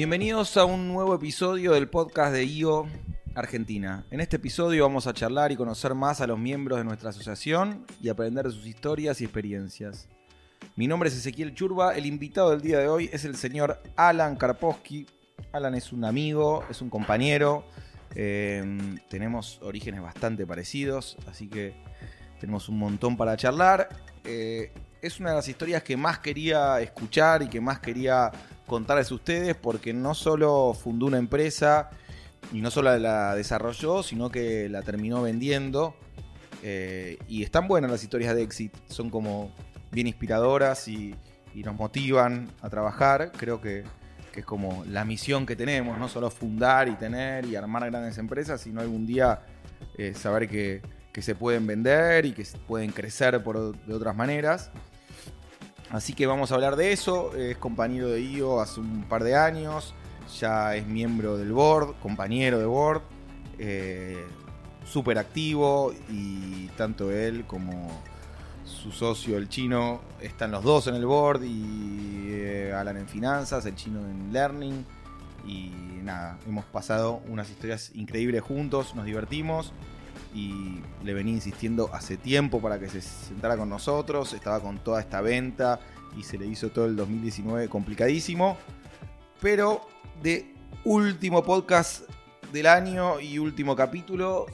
Bienvenidos a un nuevo episodio del podcast de IO Argentina. En este episodio vamos a charlar y conocer más a los miembros de nuestra asociación y aprender de sus historias y experiencias. Mi nombre es Ezequiel Churba, el invitado del día de hoy es el señor Alan Karpowski. Alan es un amigo, es un compañero, eh, tenemos orígenes bastante parecidos, así que tenemos un montón para charlar. Eh, es una de las historias que más quería escuchar y que más quería contarles a ustedes porque no solo fundó una empresa y no solo la desarrolló, sino que la terminó vendiendo. Eh, y están buenas las historias de Exit, son como bien inspiradoras y, nos motivan a trabajar. Creo que, que, es como la misión que tenemos, no solo fundar y tener y armar grandes empresas, sino algún día eh, saber que, que, se pueden vender y que pueden crecer por, de otras maneras. Así que vamos a hablar de eso. Es compañero de IO hace un par de años. Ya es miembro del board, compañero de board. Eh, Súper activo y tanto él como su socio, el chino, están los dos en el board y eh, Alan en finanzas, el chino en learning. Y nada, hemos pasado unas historias increíbles juntos, nos divertimos y le venía insistiendo hace tiempo para que se sentara con nosotros, estaba con toda esta venta y se le hizo todo el 2019 complicadísimo, pero de último podcast del año y último capítulo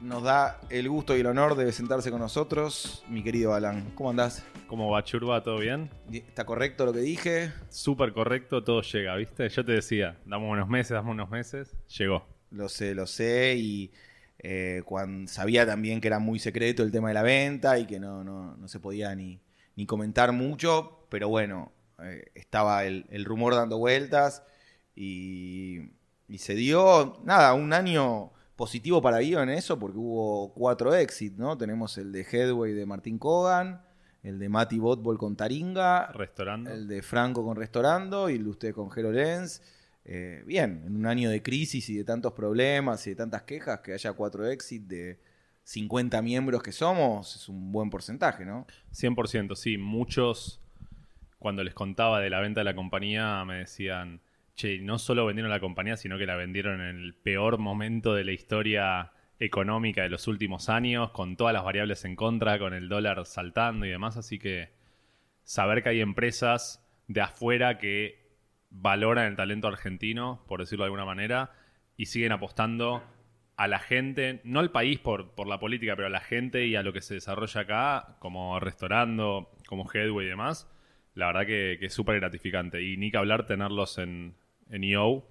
nos da el gusto y el honor de sentarse con nosotros, mi querido Alan. ¿Cómo andás? ¿Cómo va, Churba? ¿Todo bien? ¿Está correcto lo que dije? Súper correcto, todo llega, ¿viste? Yo te decía, damos unos meses, damos unos meses, llegó. Lo sé, lo sé, y eh, cuando sabía también que era muy secreto el tema de la venta y que no, no, no se podía ni, ni, comentar mucho, pero bueno, eh, estaba el, el, rumor dando vueltas y, y, se dio, nada, un año positivo para Bio en eso porque hubo cuatro exits, ¿no? Tenemos el de Headway de Martín Kogan, el de Mati Botbol con Taringa, Restaurando. el de Franco con Restaurando y el de usted con Jero Lenz. Eh, bien, en un año de crisis y de tantos problemas y de tantas quejas, que haya cuatro exits de 50 miembros que somos, es un buen porcentaje, ¿no? 100%, sí. Muchos, cuando les contaba de la venta de la compañía, me decían, che, no solo vendieron la compañía, sino que la vendieron en el peor momento de la historia económica de los últimos años, con todas las variables en contra, con el dólar saltando y demás. Así que saber que hay empresas de afuera que valoran el talento argentino, por decirlo de alguna manera, y siguen apostando a la gente, no al país por, por la política, pero a la gente y a lo que se desarrolla acá, como restaurando, como Headway y demás, la verdad que, que es súper gratificante. Y ni que hablar tenerlos en, en EO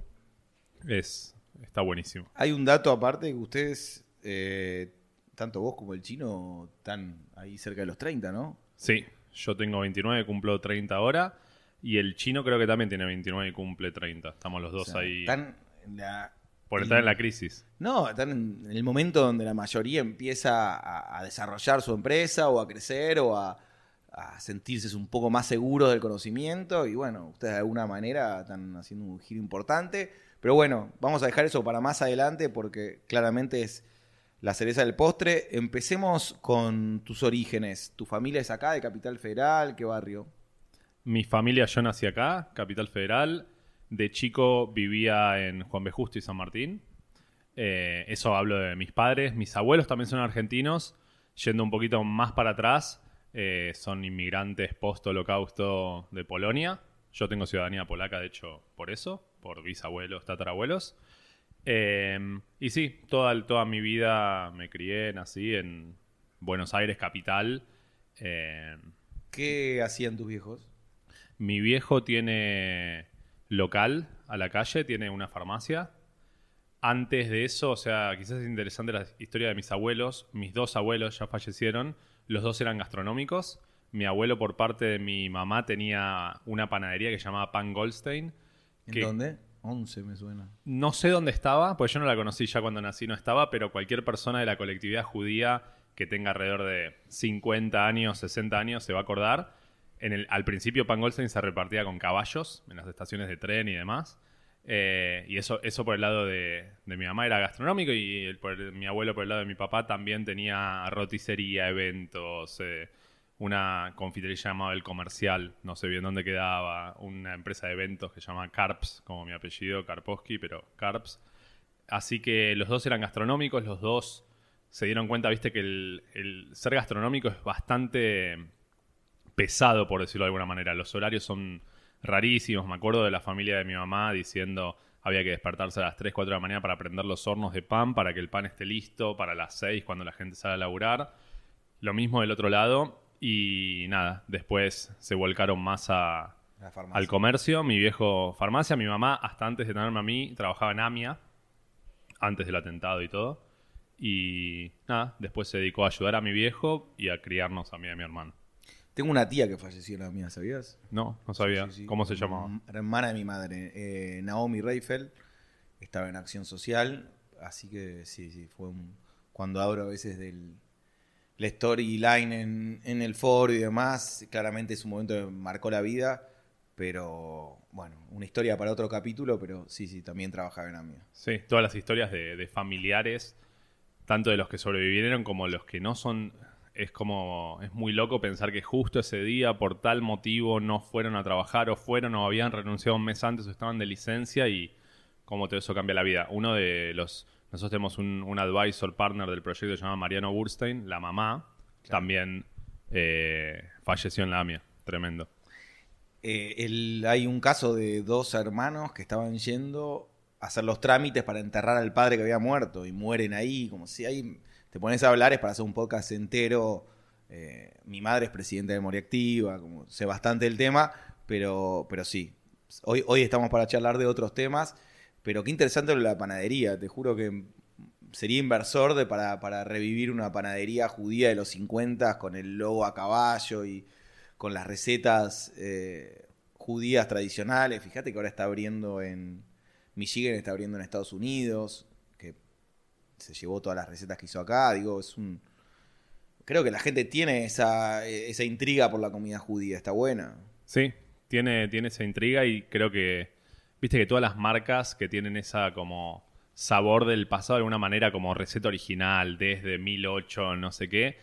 es, está buenísimo. Hay un dato aparte que ustedes, eh, tanto vos como el chino, están ahí cerca de los 30, ¿no? Sí, yo tengo 29, cumplo 30 ahora. Y el chino creo que también tiene 29 y cumple 30. Estamos los dos O sea, ahí. Están en la- Por estar en la crisis. No, están en el momento donde la mayoría empieza a, a desarrollar su empresa o a crecer o a, a sentirse un poco más seguros del conocimiento. Y bueno, ustedes de alguna manera están haciendo un giro importante. Pero bueno, vamos a dejar eso para más adelante porque claramente es la cereza del postre. Empecemos con tus orígenes. ¿Tu familia es acá, de Capital Federal? ¿Qué barrio? Mi familia, yo nací acá, Capital Federal. De chico vivía en Juan B. Justo y San Martín. Eh, eso hablo de mis padres. Mis abuelos también son argentinos. Yendo un poquito más para atrás, eh, son inmigrantes post-holocausto de Polonia. Yo tengo ciudadanía polaca, de hecho, por eso, por bisabuelos, tatarabuelos. Eh, y sí, toda, toda mi vida me crié, nací en Buenos Aires, capital. Eh, ¿Qué hacían tus viejos? Mi viejo tiene local a la calle, tiene una farmacia. Antes de eso, o sea, quizás es interesante la historia de mis abuelos. Mis dos abuelos ya fallecieron. Los dos eran gastronómicos. Mi abuelo, por parte de mi mamá, tenía una panadería que se llamaba Pan Goldstein. ¿En que dónde? 11 me suena. No sé dónde estaba, pues yo no la conocí ya cuando nací, no estaba, pero cualquier persona de la colectividad judía que tenga alrededor de 50 años, 60 años, se va a acordar. Al principio Pan Goldstein se repartía con caballos en las estaciones de tren y demás. Eh, y eso, eso por el lado de, de mi mamá era gastronómico y mi abuelo por el lado de mi papá también tenía roticería, eventos, eh, una confitería llamada El Comercial, no sé bien dónde quedaba, una empresa de eventos que se llama Carps, como mi apellido, Karpowski, pero Carps. Así que los dos eran gastronómicos, los dos se dieron cuenta, viste, que el ser gastronómico es bastante pesado, por decirlo de alguna manera. Los horarios son rarísimos. Me acuerdo de la familia de mi mamá diciendo había que despertarse a las 3, 4 de la mañana para prender los hornos de pan, para que el pan esté listo para las 6 cuando la gente salga a laburar. Lo mismo del otro lado. Y nada, después se volcaron más a, al comercio. Mi viejo farmacia, mi mamá, hasta antes de tenerme a mí, trabajaba en AMIA, antes del atentado y todo. Y nada, después se dedicó a ayudar a mi viejo y a criarnos a mí y a mi hermano. Tengo una tía que falleció en la mía, ¿sabías? No, no sabía. Sí, sí. ¿Cómo se llamaba? Mm, Hermana de mi madre, eh, Naomi Reifel. Estaba en acción social, así que sí, sí, fue un... Cuando abro a veces del la storyline en, en el foro y demás, claramente es un momento que marcó la vida, pero bueno, una historia para otro capítulo, pero sí, sí, también trabajaba en AMIA. Sí, todas las historias de, de familiares, tanto de los que sobrevivieron como los que no son. Es como. Es muy loco pensar que justo ese día, por tal motivo, no fueron a trabajar, o fueron, o habían renunciado un mes antes, o estaban de licencia, y cómo todo eso cambia la vida. Uno de los. Nosotros tenemos un, un advisor partner del proyecto que se llama Mariano Burstein, la mamá, también eh, falleció en la AMIA. Tremendo. Eh, el- hay un caso de dos hermanos que estaban yendo a hacer los trámites para enterrar al padre que había muerto y mueren ahí, como si ahí te pones a hablar es para hacer un podcast entero. Eh, mi madre es presidenta de Memoria Activa, como sé bastante el tema, pero, pero sí. Hoy, hoy estamos para charlar de otros temas, pero qué interesante la panadería. Te juro que sería inversor de, para, para revivir una panadería judía de los 50 con el logo a caballo y con las recetas eh, judías tradicionales. Fíjate que ahora está abriendo en Michigan, está abriendo en Estados Unidos, se llevó todas las recetas que hizo acá. Digo, es un... Creo que la gente tiene esa, esa intriga por la comida judía, está buena. Sí, tiene, tiene esa intriga y creo que, viste que todas las marcas que tienen esa como sabor del pasado de alguna manera como receta original desde 1008, no sé qué,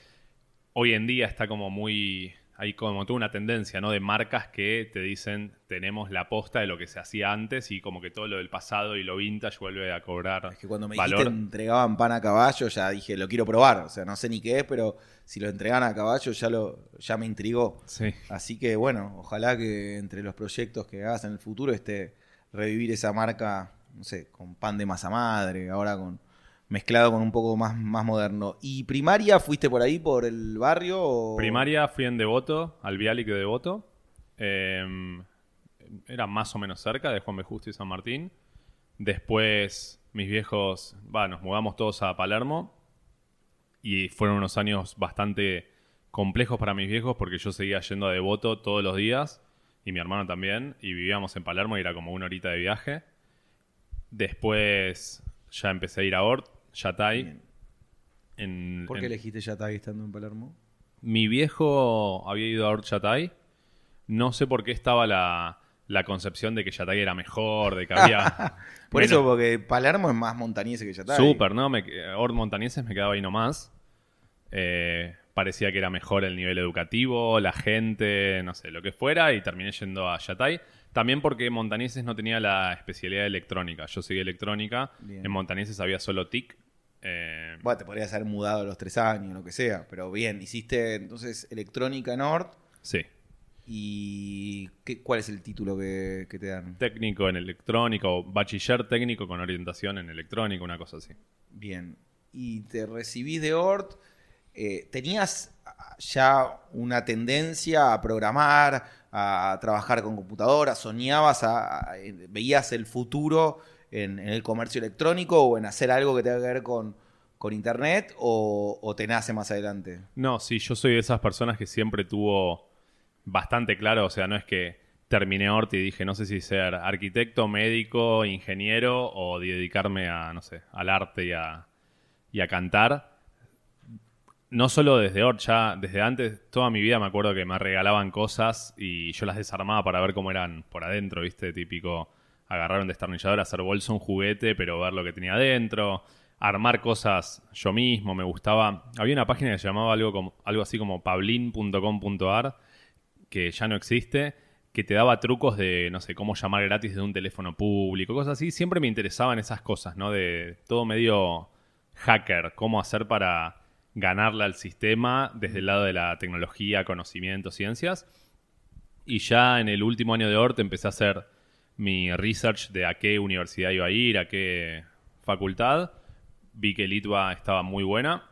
hoy en día está como muy, hay como toda una tendencia, ¿no? De marcas que te dicen tenemos la posta de lo que se hacía antes y como que todo lo del pasado y lo vintage vuelve a cobrar Es que cuando me valor. dijiste entregaban pan a caballo, ya dije, lo quiero probar. O sea, no sé ni qué es, pero si lo entregan a caballo ya, lo, ya me intrigó. Sí. Así que bueno, ojalá que entre los proyectos que hagas en el futuro esté revivir esa marca, no sé, con pan de masa madre, ahora con mezclado con un poco más, más moderno. ¿Y primaria fuiste por ahí, por el barrio? Primaria fui en Devoto, al Bialik de Devoto. Eh, era más o menos cerca de Juan B. Justo y San Martín. Después mis viejos, nos mudamos todos a Palermo. Y fueron unos años bastante complejos para mis viejos porque yo seguía yendo a Devoto todos los días. Y mi hermano también. Y vivíamos en Palermo y era como una horita de viaje. Después ya empecé a ir a Ort, Yatay. En, ¿Por qué en- elegiste Yatay estando en Palermo? mi viejo había ido a Horchatay. No sé por qué estaba la, la concepción de que Yatay era mejor, de que había. Por menos- eso, porque Palermo es más montañese que Yatay. Súper, ¿no? Me, Hort Montañeses me quedaba ahí nomás. Eh, parecía que era mejor el nivel educativo, la gente, no sé, lo que fuera, y terminé yendo a Yatay. También porque Montañeses no tenía la especialidad de electrónica. Yo seguí electrónica. Bien. En Montañeses había solo TIC. Eh, Bueno, te podrías haber mudado a los tres años, lo que sea. Pero bien, hiciste entonces electrónica Nord. sí. ¿Y qué, cuál es el título que, que te dan? técnico en electrónica o bachiller técnico con orientación en electrónica, una cosa así. Bien. Y te recibís de ORT. eh, ¿Tenías ya una tendencia a programar, a trabajar con computadoras? ¿Soñabas, a- a- veías el futuro en, el comercio electrónico o en hacer algo que tenga que ver con, con Internet? O, ¿O te nace más adelante? No, sí, yo soy de esas personas que siempre tuvo bastante claro, o sea, no es que terminé Orti y dije, no sé si ser arquitecto, médico, ingeniero o dedicarme a, no sé, al arte y a, y a cantar. No solo desde Ort, ya desde antes, toda mi vida me acuerdo que me regalaban cosas y yo las desarmaba para ver cómo eran por adentro, ¿viste? Típico agarrar un destornillador, hacer bolsa un juguete, pero ver lo que tenía adentro. armar cosas yo mismo, me gustaba. Había una página que se llamaba algo, como, algo así como pablin.com.ar, que ya no existe, que te daba trucos de, no sé, cómo llamar gratis de un teléfono público, cosas así. Siempre me interesaban esas cosas, ¿no? De todo medio hacker, cómo hacer para ganarle al sistema desde el lado de la tecnología, conocimiento, ciencias. Y ya en el último año de ORT empecé a hacer mi research de a qué universidad iba a ir, a qué facultad. Vi que Litva estaba muy buena.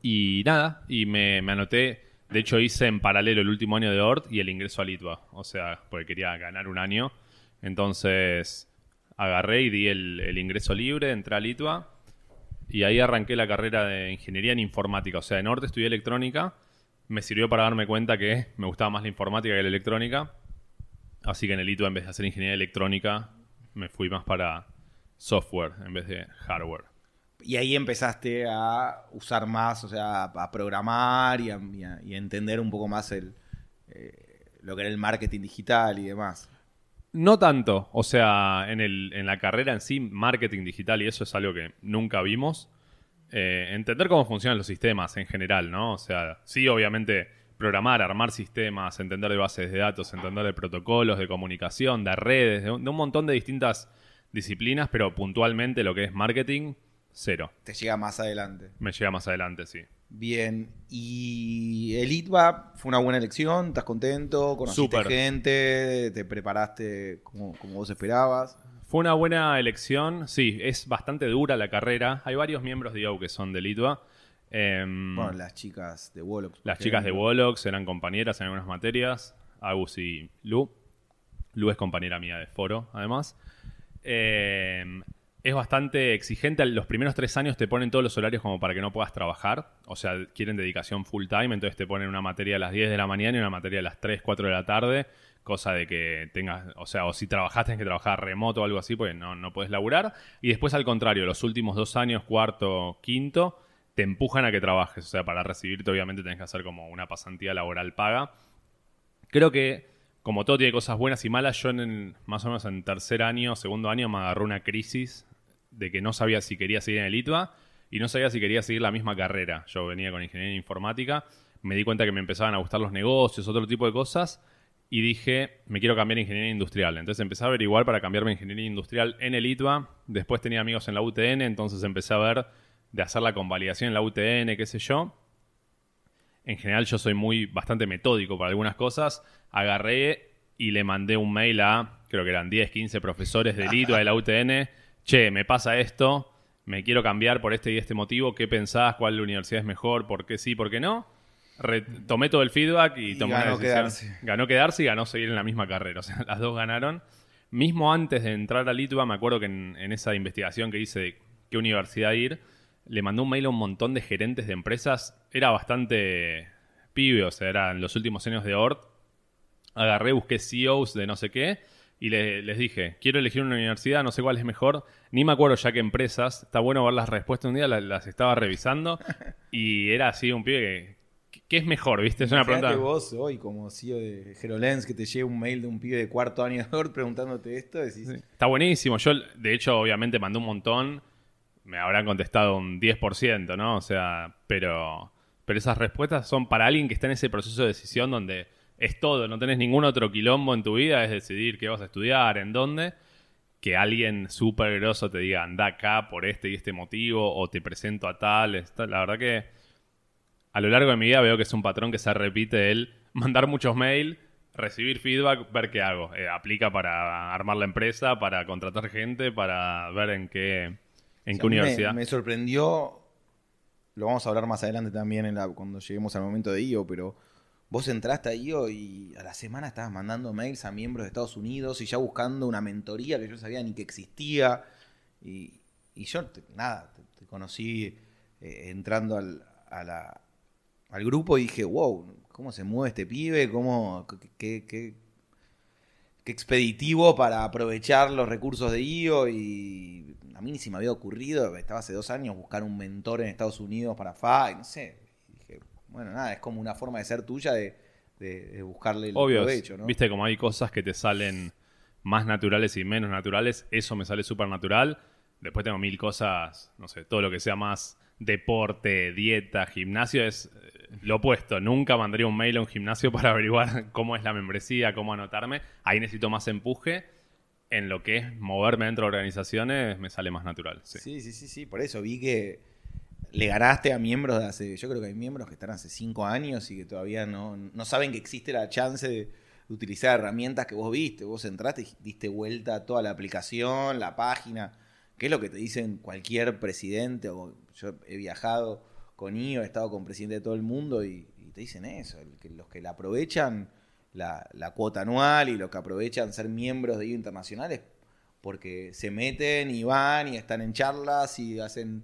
Y nada, y me, anoté. De hecho, hice en paralelo el último año de ORT y el ingreso a Litva. O sea, porque quería ganar un año. Entonces agarré y di el, el ingreso libre, entré a Litva. Y ahí arranqué la carrera de ingeniería en informática. O sea, en ORT estudié electrónica. Me sirvió para darme cuenta que me gustaba más la informática que la electrónica. Así que en el ITU, en vez de hacer ingeniería electrónica, me fui más para software en vez de hardware. Y ahí empezaste a usar más, o sea, a programar y a, entender un poco más el, eh, lo que era el marketing digital y demás. No tanto, o sea, en, el, en la carrera en sí, marketing digital y eso es algo que nunca vimos. Eh, entender cómo funcionan los sistemas en general, ¿no? O sea, sí, obviamente programar, armar sistemas, entender de bases de datos, entender de protocolos, de comunicación, de redes, de un, montón de distintas disciplinas, pero puntualmente lo que es marketing, cero. Te llega más adelante. Me llega más adelante, sí. Bien, y el ITBA fue una buena elección, ¿estás contento? ¿Conociste gente? ¿Te preparaste como, como vos esperabas? Fue una buena elección, sí, es bastante dura la carrera. Hay varios miembros de IO que son de Litva. Em, bueno, las chicas de Wolox. Las chicas de Wolox eran compañeras en algunas materias. Agus y Lu. Lu es compañera mía de foro, además. Em, es bastante exigente. Los primeros tres años te ponen todos los horarios como para que no puedas trabajar. O sea, quieren dedicación full time. Entonces te ponen una materia a las 10 de la mañana y una materia a las 3, 4 de la tarde. Cosa de que tengas, o sea, o si trabajaste tienes que trabajar remoto o algo así, pues no, no puedes laburar. Y después al contrario, los últimos dos años, cuarto, quinto, te empujan a que trabajes. O sea, para recibirte obviamente tenés que hacer como una pasantía laboral paga. Creo que, como todo tiene cosas buenas y malas, yo en más o menos en tercer año, segundo año, me agarró una crisis de que no sabía si quería seguir en el ITBA y no sabía si quería seguir la misma carrera. Yo venía con ingeniería informática, me di cuenta que me empezaban a gustar los negocios, otro tipo de cosas, y dije, me quiero cambiar a ingeniería industrial. Entonces empecé a averiguar para cambiarme a ingeniería industrial en el ITBA. Después tenía amigos en la UTN, entonces empecé a ver de hacer la convalidación en la UTN, qué sé yo. En general yo soy muy bastante metódico para algunas cosas. Agarré y le mandé un mail a, creo que eran 10, 15 profesores del ITUA de la UTN. Che, me pasa esto, me quiero cambiar por este y este motivo. ¿Qué pensás? ¿Cuál universidad es mejor? ¿Por qué sí? ¿Por qué no? tomé todo el feedback y, tomé ganó Quedarse. Ganó quedarse y ganó seguir en la misma carrera. O sea, las dos ganaron. Mismo antes de entrar al ITUA, me acuerdo que en, en esa investigación que hice de qué universidad ir, le mandó un mail a un montón de gerentes de empresas. Era bastante pibe, o sea, era en los últimos años de ORT. Agarré, busqué CEOs de no sé qué y les dije, quiero elegir una universidad, no sé cuál es mejor. Ni me acuerdo ya qué empresas. Está bueno ver las respuestas un día, las, estaba revisando y era así un pibe que, ¿qué es mejor? ¿Viste? Es una pregunta. vos hoy, como CEO de HeroLens, que te llegue un mail de un pibe de cuarto año de ORT preguntándote esto. Está buenísimo. Yo, de hecho, obviamente mandé un montón me habrán contestado un 10%, ¿no? O sea, pero, pero esas respuestas son para alguien que está en ese proceso de decisión donde es todo, no tenés ningún otro quilombo en tu vida, es decidir qué vas a estudiar, en dónde, que alguien súper grosso te diga, anda acá por este y este motivo, o te presento a tal. La verdad que a lo largo de mi vida veo que es un patrón que se repite el mandar muchos mails, recibir feedback, ver qué hago. Eh, aplica para armar la empresa, para contratar gente, para ver en qué ¿En qué universidad? Me, sorprendió, lo vamos a hablar más adelante también en la, cuando lleguemos al momento de IO, pero vos entraste a IO y a la semana estabas mandando mails a miembros de Estados Unidos y ya buscando una mentoría que yo sabía ni que existía. Y, yo, nada, te, conocí eh, entrando al, al grupo y dije, wow, ¿cómo se mueve este pibe? ¿Cómo, qué, qué expeditivo para aprovechar los recursos de IO y a mí ni se me había ocurrido, estaba hace dos años, buscar un mentor en Estados Unidos para FA, y no sé. dije, bueno, nada, es como una forma de ser tuya de, buscarle el Obvio, provecho, ¿no? Viste, como hay cosas que te salen más naturales y menos naturales, eso me sale súper natural. Después tengo mil cosas, no sé, todo lo que sea más deporte, dieta, gimnasio es eh, lo opuesto. Nunca mandaría un mail a un gimnasio para averiguar cómo es la membresía, cómo anotarme. Ahí necesito más empuje. En lo que es moverme dentro de organizaciones me sale más natural. Sí, sí, sí, sí. Por eso vi que le ganaste a miembros de hace, yo creo que hay miembros que están hace cinco años y que todavía no, no saben que existe la chance de, utilizar herramientas que vos viste. Vos entraste y diste vuelta a toda la aplicación, la página, que es lo que te dicen cualquier presidente. O, yo he viajado con IO, he estado con presidente de todo el mundo y, te dicen eso, que los que la aprovechan la, cuota anual y los que aprovechan ser miembros de IO internacionales porque se meten y van y están en charlas y hacen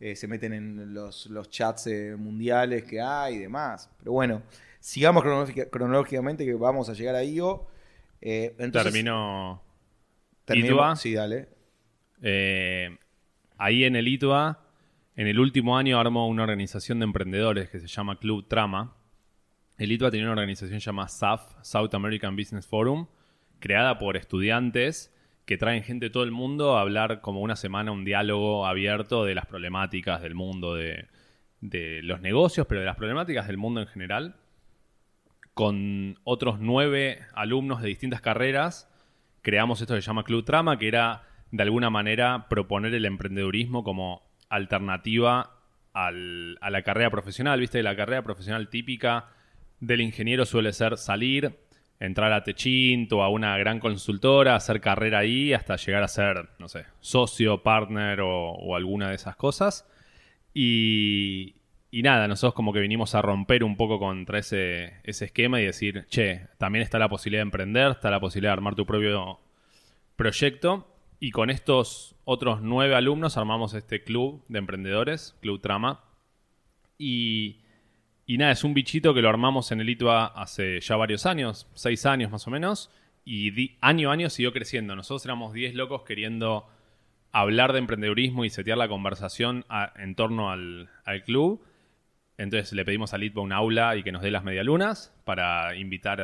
eh, se meten en los, los chats eh, mundiales que hay y demás. Pero bueno, sigamos cronológicamente que vamos a llegar a IO. Eh, Termino. Termino. Sí, dale. ahí en el ITUA, en el último año armó una organización de emprendedores que se llama Club Trama. El ITUA tenía una organización llamada SAF, South American Business Forum, creada por estudiantes que traen gente de todo el mundo a hablar como una semana, un diálogo abierto de las problemáticas del mundo, de, los negocios, pero de las problemáticas del mundo en general, con otros nueve alumnos de distintas carreras, creamos esto que se llama Club Trama, que era de alguna manera proponer el emprendedurismo como alternativa a la carrera profesional. Viste, la carrera profesional típica del ingeniero suele ser salir, entrar a Techint o a una gran consultora, hacer carrera ahí hasta llegar a ser, no sé, socio, partner o, alguna de esas cosas. Y, y, nada, nosotros como que vinimos a romper un poco contra ese, ese esquema y decir, che, también está la posibilidad de emprender, está la posibilidad de armar tu propio proyecto. Y con estos otros nueve alumnos armamos este club de emprendedores, Club Trama. Y y nada, es un bichito que lo armamos en el ITUA hace ya varios años, seis años más o menos, y año a año siguió creciendo. Nosotros éramos diez locos queriendo hablar de emprendedurismo y setear la conversación en torno al, club. Entonces le pedimos al ITUA un aula y que nos dé las medialunas para invitar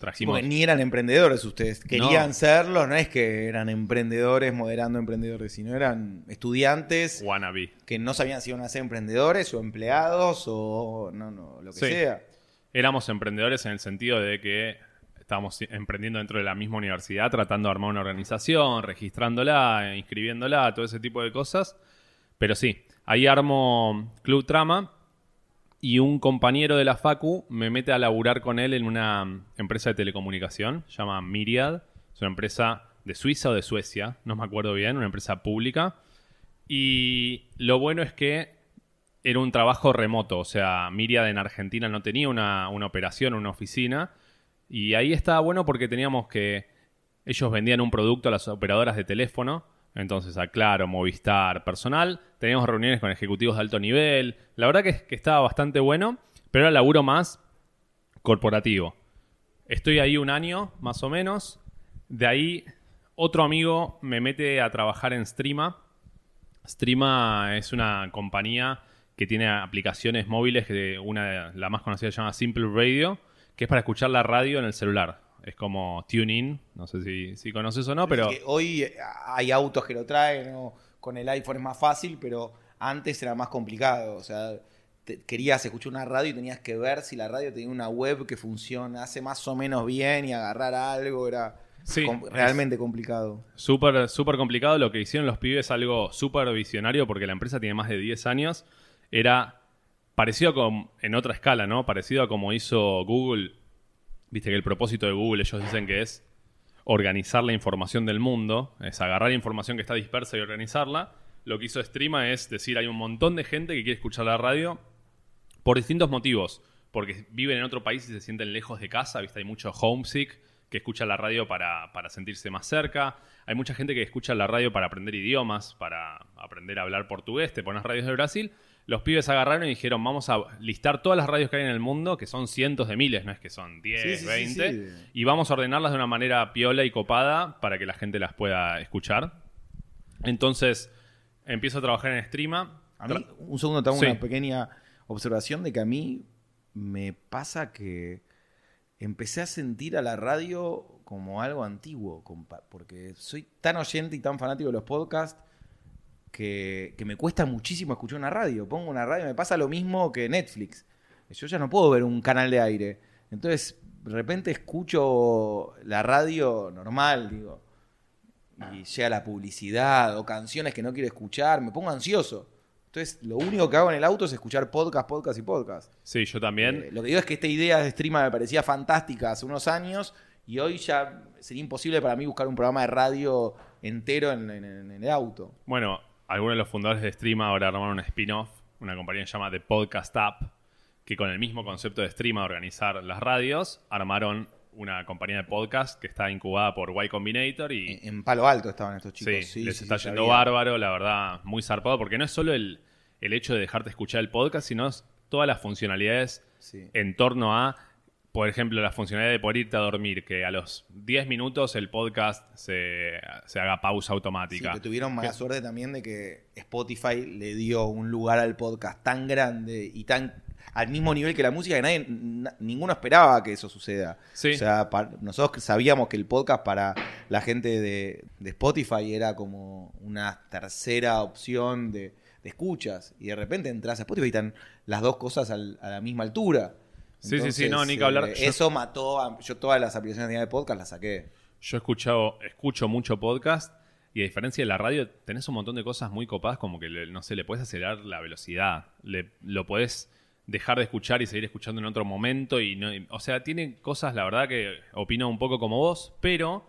oradores ni eran emprendedores ustedes, querían serlo, no es que eran emprendedores moderando emprendedores, sino eran estudiantes que no sabían si iban a ser emprendedores o empleados o no, no, lo que sea. Éramos emprendedores en el sentido de que estábamos emprendiendo dentro de la misma universidad, tratando de armar una organización, registrándola, inscribiéndola, todo ese tipo de cosas. Pero sí, ahí armo Club Trama, y un compañero de la Facu me mete a laburar con él en una empresa de telecomunicación, se llama Myriad, es una empresa de Suiza o de Suecia, no me acuerdo bien, una empresa pública. Y lo bueno es que era un trabajo remoto, o sea, Myriad en Argentina no tenía una, una operación, una oficina, y ahí estaba bueno porque teníamos que, ellos vendían un producto a las operadoras de teléfono, entonces, a Claro, Movistar, personal. Teníamos reuniones con ejecutivos de alto nivel. La verdad que, que estaba bastante bueno, pero era laburo más corporativo. Estoy ahí un año, más o menos. De ahí, otro amigo me mete a trabajar en Streama. Streama es una compañía que tiene aplicaciones móviles, que una la más conocida se llama Simple Radio, que es para escuchar la radio en el celular. Es como TuneIn, no sé si, si conoces o no, pero... hoy hay autos que lo traen, con el iPhone es más fácil, pero antes era más complicado. O sea, querías escuchar una radio y tenías que ver si la radio tenía una web que funciona, hace más o menos bien y agarrar algo era realmente complicado. Súper, súper complicado. Lo que hicieron los pibes, algo súper visionario, porque la empresa tiene más de 10 años, era parecido con, en otra escala, ¿no? Parecido a como hizo Google Viste que el propósito de Google, ellos dicen que es organizar la información del mundo, es agarrar información que está dispersa y organizarla. Lo que hizo Streama es decir, hay un montón de gente que quiere escuchar la radio por distintos motivos. Porque viven en otro país y se sienten lejos de casa, ¿viste? Hay mucho homesick que escucha la radio para, para, sentirse más cerca. Hay mucha gente que escucha la radio para aprender idiomas, para aprender a hablar portugués. Te pones radios de Brasil los pibes agarraron y dijeron, vamos a listar todas las radios que hay en el mundo, que son cientos de miles, no es que son 10, 20, y vamos a ordenarlas de una manera piola y copada para que la gente las pueda escuchar. Entonces, empiezo a trabajar en Streama. A mí, un segundo, tengo una pequeña observación de que a mí me pasa que empecé a sentir a la radio como algo antiguo, porque soy tan oyente y tan fanático de los podcasts que, que me cuesta muchísimo escuchar una radio. Pongo una radio, me pasa lo mismo que Netflix. Yo ya no puedo ver un canal de aire. Entonces, de repente escucho la radio normal, digo, y llega la publicidad o canciones que no quiero escuchar, me pongo ansioso. Entonces, lo único que hago en el auto es escuchar podcast, podcast y podcast. Sí, yo también. Eh, lo que digo es que esta idea de streama me parecía fantástica hace unos años y hoy ya sería imposible para mí buscar un programa de radio entero en, en- en el auto. Bueno, algunos de los fundadores de Streama ahora armaron un spin-off, una compañía que se llama The Podcast App, que con el mismo concepto de Streama, organizar las radios, armaron una compañía de podcast que está incubada por Y Combinator y En, en Palo Alto estaban estos chicos. sí, Sí, les sí, está sí, yendo sabía. bárbaro, la verdad, muy zarpado, porque no es solo el, el hecho de dejarte escuchar el podcast, sino todas las funcionalidades en torno a, por ejemplo, la funcionalidad de poder irte a dormir, que a los 10 minutos el podcast se, se haga pausa Sí, automática. que tuvieron mala suerte también de que Spotify le dio un lugar al podcast tan grande y tan al mismo nivel que la música que nadie, na- ninguno esperaba que eso suceda. Sí. O sea, pa- nosotros sabíamos que el podcast para la gente de, de Spotify era como una tercera opción de, de escuchas. Y de repente entras a Spotify y están las dos cosas al- a la misma altura. Sí, sí, sí, no, ni que hablar. eh, Yo- Eso mató a. Yo todas las aplicaciones que tenía de podcast las saqué. Yo he escuchado, escucho mucho podcast y a diferencia de la radio, tenés un montón de cosas muy copadas como que, no sé, le puedes acelerar la velocidad, le, lo podés dejar de escuchar y seguir escuchando en otro momento. y, no, y- O sea, tiene cosas, la verdad, que opino un poco como vos, pero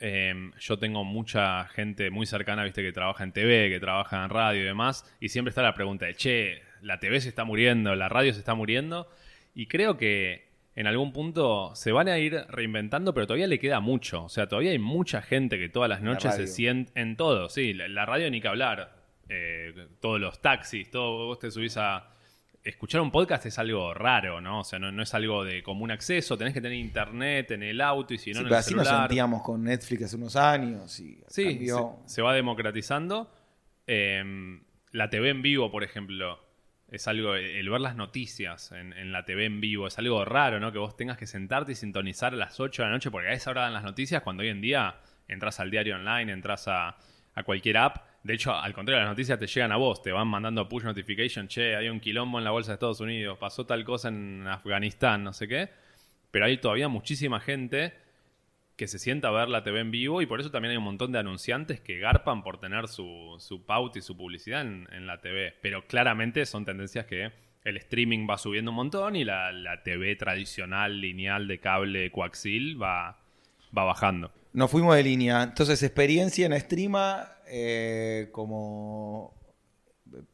eh, yo tengo mucha gente muy cercana, viste, que trabaja en TV, que trabaja en radio y demás, y siempre está la pregunta de, che, la TV se está muriendo, la radio se está muriendo, y creo que en algún punto se van a ir reinventando, pero todavía le queda mucho, o sea, todavía hay mucha gente que todas las La noches se siente en todo, sí, la, la radio ni que hablar, eh, todos los taxis, todo, vos te subís a... Escuchar un podcast es algo raro, ¿no? O sea, no, no es algo de común acceso, tenés que tener internet en el auto y si no Sí, en pero el así nos sentíamos con Netflix hace unos años. Y Sí, cambió. se, se va democratizando. Eh, la TV en vivo, por ejemplo, es algo, el ver las noticias en, la TV en vivo es algo raro, ¿no? Que vos tengas que sentarte y sintonizar a las 8 de la noche, porque a esa hora dan las noticias, cuando hoy en día entras al diario online, entras a, a cualquier app. De hecho, al contrario, las noticias te llegan a vos, te van mandando push notification, che, hay un quilombo en la bolsa de Estados Unidos, pasó tal cosa en Afganistán, no sé qué. Pero hay todavía muchísima gente que se sienta a ver la TV en vivo y por eso también hay un montón de anunciantes que garpan por tener su, su pauta y su publicidad en, en la TV. Pero claramente son tendencias que el streaming va subiendo un montón y la, la TV tradicional, lineal, de cable, coaxil, va, va bajando. Nos fuimos de línea. Entonces, experiencia en Streama eh, como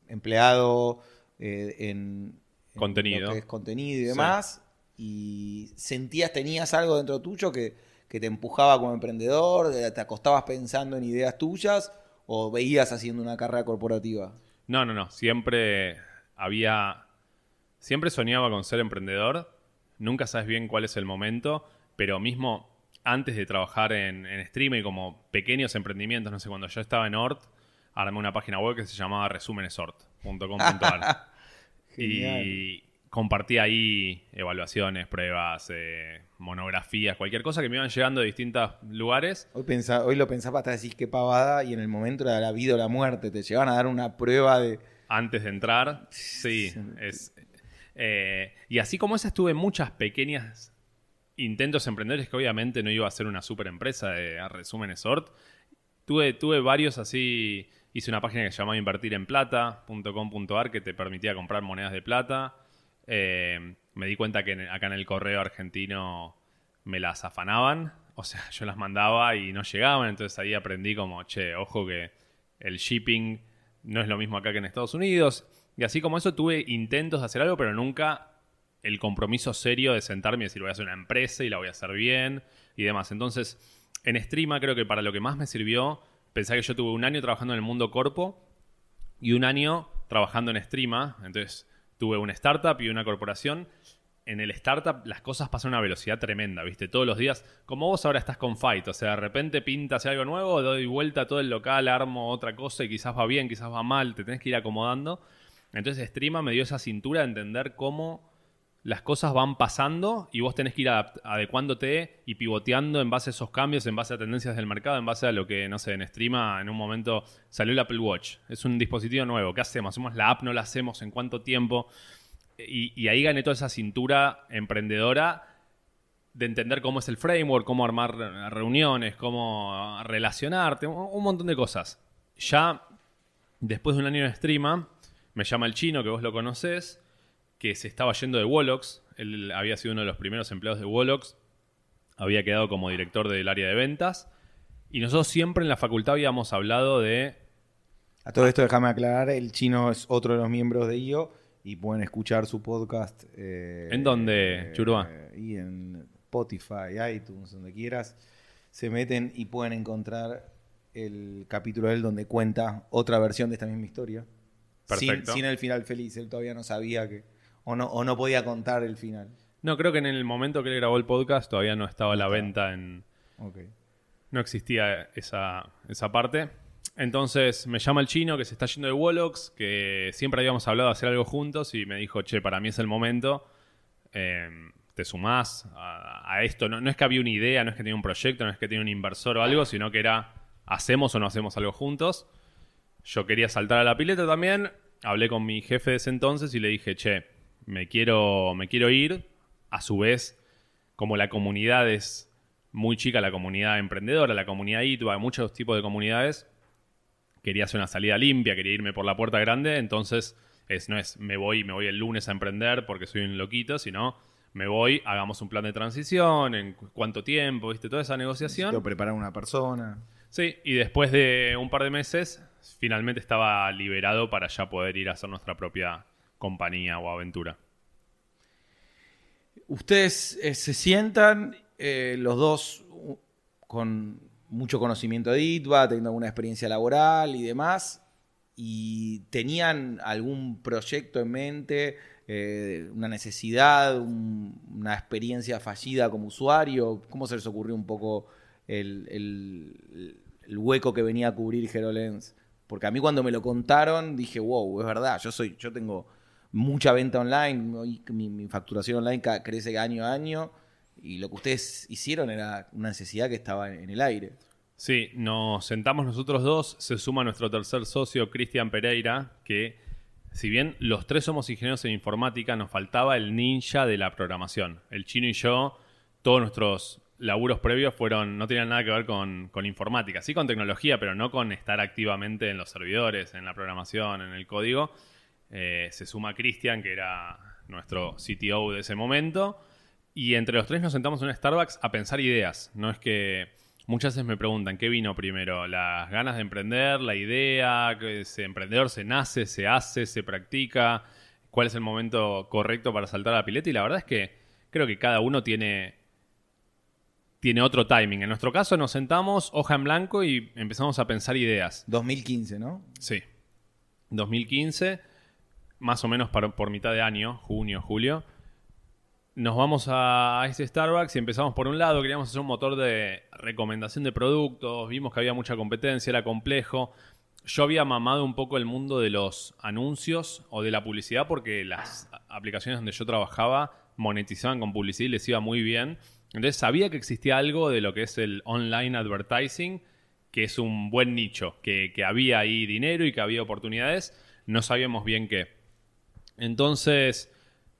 empleado eh, en, en Contenido. lo que es contenido y Sí. demás. Y sentías, tenías algo dentro tuyo que, que te empujaba como emprendedor, de- te acostabas pensando en ideas tuyas o veías haciendo una carrera corporativa. No, no, no. Siempre había. Siempre soñaba con ser emprendedor. Nunca sabes bien cuál es el momento. Pero mismo antes de trabajar en, en streaming, como pequeños emprendimientos, no sé, cuando yo estaba en Ort, armé una página web que se llamaba resúmenesort.com.ar. Y compartí ahí evaluaciones, pruebas, eh, monografías, cualquier cosa que me iban llegando de distintos lugares. Hoy, pensa- hoy lo pensaba hasta decir qué pavada y en el momento era la vida o la muerte. Te llevan a dar una prueba de... antes de entrar. Sí, es. eh, y así como esa estuve en muchas pequeñas intentos emprendedores que obviamente no iba a ser una super empresa de resúmenes sort. Tuve, tuve varios así. Hice una página que se llamaba invertirенplata.com.ar que te permitía comprar monedas de plata. Eh, me di cuenta que acá en el correo argentino me las afanaban. O sea, yo las mandaba y no llegaban. Entonces ahí aprendí como, che, ojo que el shipping no es lo mismo acá que en Estados Unidos. Y así como eso tuve intentos de hacer algo, pero nunca el compromiso serio de sentarme y decir voy a hacer una empresa y la voy a hacer bien y demás. Entonces, en Streama creo que para lo que más me sirvió, pensé que yo tuve un año trabajando en el mundo corpo y un año trabajando en Streama. Entonces, tuve una startup y una corporación. En el startup las cosas pasan a una velocidad tremenda, ¿viste? Todos los días, como vos ahora estás con Fight, o sea, de repente pintas algo nuevo, doy vuelta a todo el local, armo otra cosa y quizás va bien, quizás va mal, te tenés que ir acomodando. Entonces, Streama me dio esa cintura de entender cómo las cosas van pasando y vos tenés que ir adecuándote y pivoteando en base a esos cambios, en base a tendencias del mercado, en base a lo que, no sé, en Streama en un momento salió el Apple Watch. Es un dispositivo nuevo. ¿Qué hacemos? ¿Hacemos la app? ¿No la hacemos? ¿En cuánto tiempo? Y, ahí gané toda esa cintura emprendedora de entender cómo es el framework, cómo armar reuniones, cómo relacionarte, un montón de cosas. Ya después de un año de Streama, me llama el chino, que vos lo conocés, que se estaba yendo de Wolox. Él había sido uno de los primeros empleados de Wolox. Había quedado como director del área de ventas. Y nosotros siempre en la facultad habíamos hablado de A todo esto déjame aclarar, el chino es otro de los miembros de IO y pueden escuchar su podcast. eh, ¿En dónde, Churúa? eh, y en Spotify, iTunes, donde quieras. Se meten y pueden encontrar el capítulo de él donde cuenta otra versión de esta misma historia. Sin el final feliz, él todavía no sabía que... O no, o no podía contar el final. No, creo que en el momento que él grabó el podcast todavía no estaba a la venta en... No existía esa, esa parte. Entonces me llama el chino que se está yendo de Wolox, que siempre habíamos hablado de hacer algo juntos y me dijo, che, para mí es el momento. eh, te sumás a, a esto. No, no es que había una idea, no es que tenía un proyecto, no es que tenía un inversor o algo, sino que era, hacemos o no hacemos algo juntos. Yo quería saltar a la pileta también. Hablé con mi jefe de ese entonces y le dije, che, me quiero, me quiero ir. A su vez, como la comunidad es muy chica, la comunidad emprendedora, la comunidad ITUA, muchos tipos de comunidades, quería hacer una salida limpia, quería irme por la puerta grande, entonces es, no es me voy, me voy el lunes a emprender porque soy un loquito, sino me voy, hagamos un plan de transición, en cu- cuánto tiempo, viste, toda esa negociación. Necesito preparar una persona. Sí, y después de un par de meses, finalmente estaba liberado para ya poder ir a hacer nuestra propia compañía o aventura. Ustedes eh, se sientan, eh, los dos con mucho conocimiento de ITBA, teniendo alguna experiencia laboral y demás, y tenían algún proyecto en mente, eh, una necesidad, un- una experiencia fallida como usuario. ¿Cómo se les ocurrió un poco el, hueco que venía a cubrir HeroLens? Porque a mí cuando me lo contaron dije, wow, es verdad, yo soy, yo tengo mucha venta online, mi, facturación online crece año a año y lo que ustedes hicieron era una necesidad que estaba en, en el aire. Sí, nos sentamos nosotros dos, se suma nuestro tercer socio, Cristian Pereira, que si bien los tres somos ingenieros en informática, nos faltaba el ninja de la programación. El chino y yo, todos nuestros laburos previos fueron, no tenían nada que ver con, con informática, sí con tecnología, pero no con estar activamente en los servidores, en la programación, en el código. Eh, se suma Cristian, que era nuestro CTO de ese momento. Y entre los tres nos sentamos en un Starbucks a pensar ideas. No es que muchas veces me preguntan qué vino primero, las ganas de emprender, la idea, que ese emprendedor se nace, se hace, se practica, cuál es el momento correcto para saltar a la pileta. Y la verdad es que creo que cada uno tiene, tiene otro timing. En nuestro caso nos sentamos, hoja en blanco y empezamos a pensar ideas. 2015, ¿no? Sí. 2015, más o menos para- por mitad de año, junio, julio. Nos vamos a, ese Starbucks y empezamos por un lado, queríamos hacer un motor de recomendación de productos, vimos que había mucha competencia, era complejo. Yo había mamado un poco el mundo de los anuncios o de la publicidad porque las aplicaciones donde yo trabajaba monetizaban con publicidad y les iba muy bien. Entonces sabía que existía algo de lo que es el online advertising, que es un buen nicho, que, que había ahí dinero y que había oportunidades. No sabíamos bien qué. Entonces,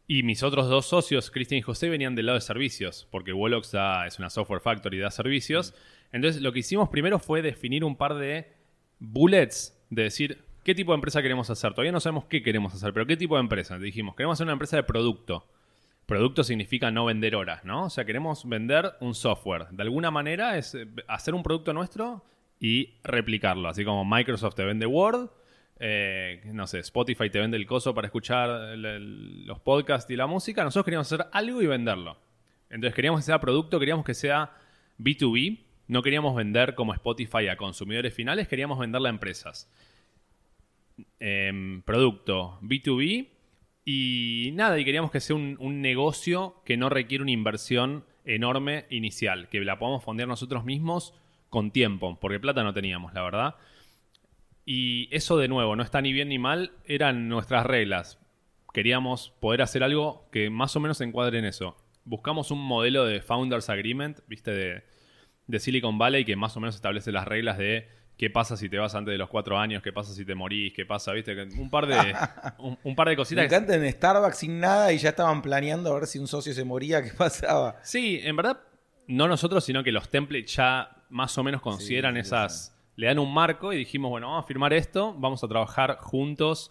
y mis otros dos socios, Cristian y José, venían del lado de servicios, porque Wolox da- es una software factory, da servicios. Entonces, lo que hicimos primero fue definir un par de bullets, de decir qué tipo de empresa queremos hacer. Todavía no sabemos qué queremos hacer, pero qué tipo de empresa. Dijimos, queremos hacer una empresa de producto. Producto significa no vender horas, ¿no? O sea, queremos vender un software. De alguna manera es eh, hacer un producto nuestro y replicarlo. Así como Microsoft te vende Word, eh, no sé, Spotify te vende el coso para escuchar los podcasts y la música. Nosotros queríamos hacer algo y venderlo. Entonces queríamos que sea producto, queríamos que sea B2B. No queríamos vender como Spotify a consumidores finales, queríamos venderla a empresas. Em, producto B2B y nada, y queríamos que sea un, un negocio que no requiere una inversión enorme inicial, que la podamos fondear nosotros mismos con tiempo, porque plata no teníamos, la verdad. Y eso de nuevo, no está ni bien ni mal, eran nuestras reglas. queríamos poder hacer algo que más o menos se encuadre en eso. Buscamos un modelo de Founders Agreement, viste, de, de Silicon Valley que más o menos establece las reglas de qué pasa si te vas antes de los cuatro años, qué pasa si te morís, qué pasa, viste, un par de, un, un par de Me cositas. que- encanta en Starbucks sin nada y ya estaban planeando a ver si un socio se moría, qué pasaba. Sí, en verdad, no nosotros, sino que los templates ya más o menos consideran Sí, esas. Le dan un marco y dijimos, bueno, vamos a firmar esto, vamos a trabajar juntos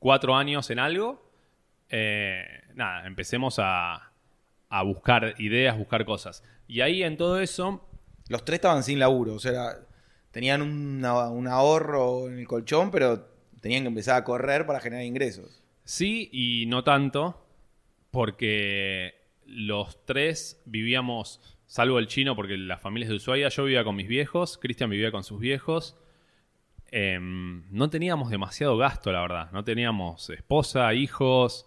cuatro años en algo. Eh, nada, empecemos a, a buscar ideas, buscar cosas. Y ahí en todo eso, Los tres estaban sin laburo, o sea, tenían una- un ahorro en el colchón, pero tenían que empezar a correr para generar ingresos. sí y no tanto, porque los tres vivíamos, salvo el chino, porque la familia es de Ushuaia, yo vivía con mis viejos, Cristian vivía con sus viejos. Em, no teníamos demasiado gasto, la verdad. No teníamos esposa, hijos,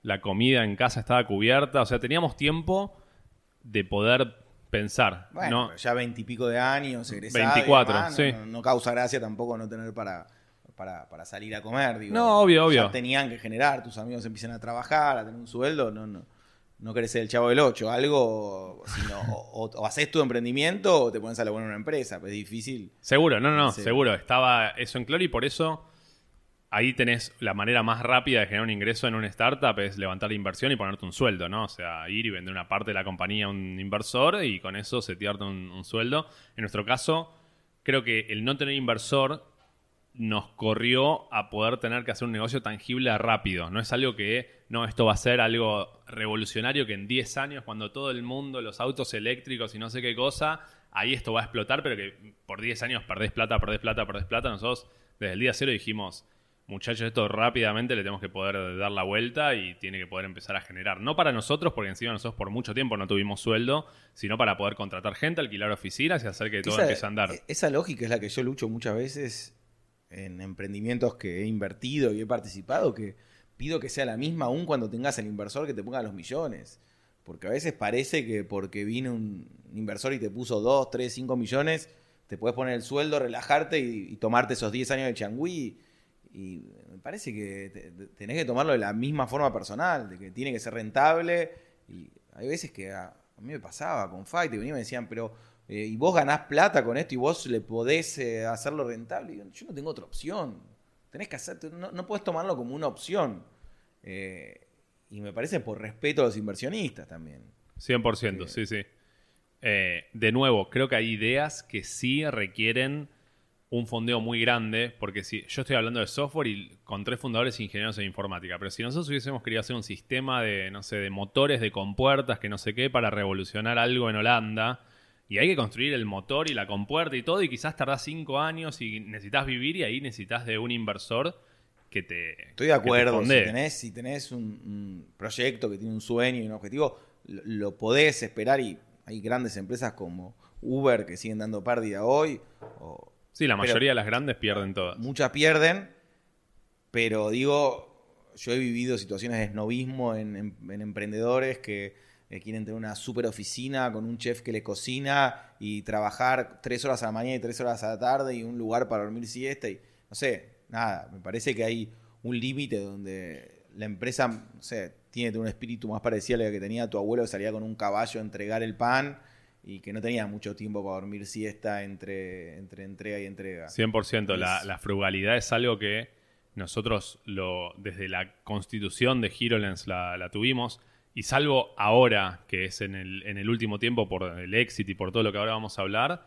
la comida en casa estaba cubierta. O sea, teníamos tiempo de poder pensar. Bueno, ¿no? pero ya veintipico de años, egresado. y 24, demás, sí. No, causa gracia tampoco no tener para, para, para salir a comer. Digo. No, obvio, obvio. Ya tenían que generar, tus amigos empiezan a trabajar, a tener un sueldo, no, no. No querés ser el chavo del 8, algo, sino, o, o haces tu emprendimiento o te pones a laburar en una empresa, pues es difícil. Seguro, no, no, Sí. seguro. Estaba eso en claro y por eso ahí tenés la manera más rápida de generar un ingreso en una startup es levantar la inversión y ponerte un sueldo, ¿no? O sea, ir y vender una parte de la compañía a un inversor y con eso se un, un sueldo. En nuestro caso, creo que el no tener inversor nos corrió a poder tener que hacer un negocio tangible rápido. No es algo que, no, esto va a ser algo revolucionario que en 10 años, cuando todo el mundo, los autos eléctricos y no sé qué cosa, ahí esto va a explotar, pero que por 10 años perdés plata, perdés plata, perdés plata. Nosotros desde el día cero dijimos, muchachos, esto rápidamente le tenemos que poder dar la vuelta y tiene que poder empezar a generar. No para nosotros, porque encima nosotros por mucho tiempo no tuvimos sueldo, sino para poder contratar gente, alquilar oficinas y hacer que todo Esa- empiece a andar. Esa lógica es la que yo lucho muchas veces en emprendimientos que he invertido y he participado, que pido que sea la misma aún cuando tengas el inversor que te ponga los millones. Porque a veces parece que porque vino un inversor y te puso 2, 3, 5 millones, te puedes poner el sueldo, relajarte y, tomarte esos 10 años de changüí. Y me parece que te- te- tenés que tomarlo de la misma forma personal, de que tiene que ser rentable. Y hay veces que a, a mí me pasaba con Fight, y venían y me decían, pero eh, y vos ganás plata con esto y vos le podés eh, hacerlo rentable. Y yo no tengo otra opción. Tenés que hacer, no, no podés tomarlo como una opción. Eh, y me parece por respeto a los inversionistas también. 100%, sí, sí. Eh, de nuevo, creo que hay ideas que sí requieren un fondeo muy grande, porque si yo estoy hablando de software y con tres fundadores ingenieros en informática, pero si nosotros hubiésemos querido hacer un sistema de, no sé, de motores, de compuertas, que no sé qué, para revolucionar algo en Holanda, y hay que construir el motor y la compuerta y todo, y quizás tardás cinco años y necesitas vivir y ahí necesitas de un inversor que te... Estoy de te acuerdo. Si tenés, si tenés un, un proyecto que tiene un sueño y un objetivo, lo, lo podés esperar. Y hay grandes empresas como Uber que siguen dando pérdida hoy. O Sí, la mayoría de las grandes pierden todas. muchas pierden. Pero digo, yo he vivido situaciones de en, en- en emprendedores que eh, quieren tener una super oficina con un chef que le cocina y trabajar tres horas a la mañana y tres horas a la tarde y un lugar para dormir siesta. Y no sé, nada, me parece que hay un límite donde la empresa, no sé, tiene un espíritu más parecido al que tenía tu abuelo que salía con un caballo a entregar el pan y que no tenía mucho tiempo para dormir siesta entre, entre entrega y entrega. 100%. La, Es- la frugalidad es algo que nosotros lo, desde la constitución de HeroLens la, la tuvimos. Y salvo ahora, que es en el, en el último tiempo por el éxito y por todo lo que ahora vamos a hablar,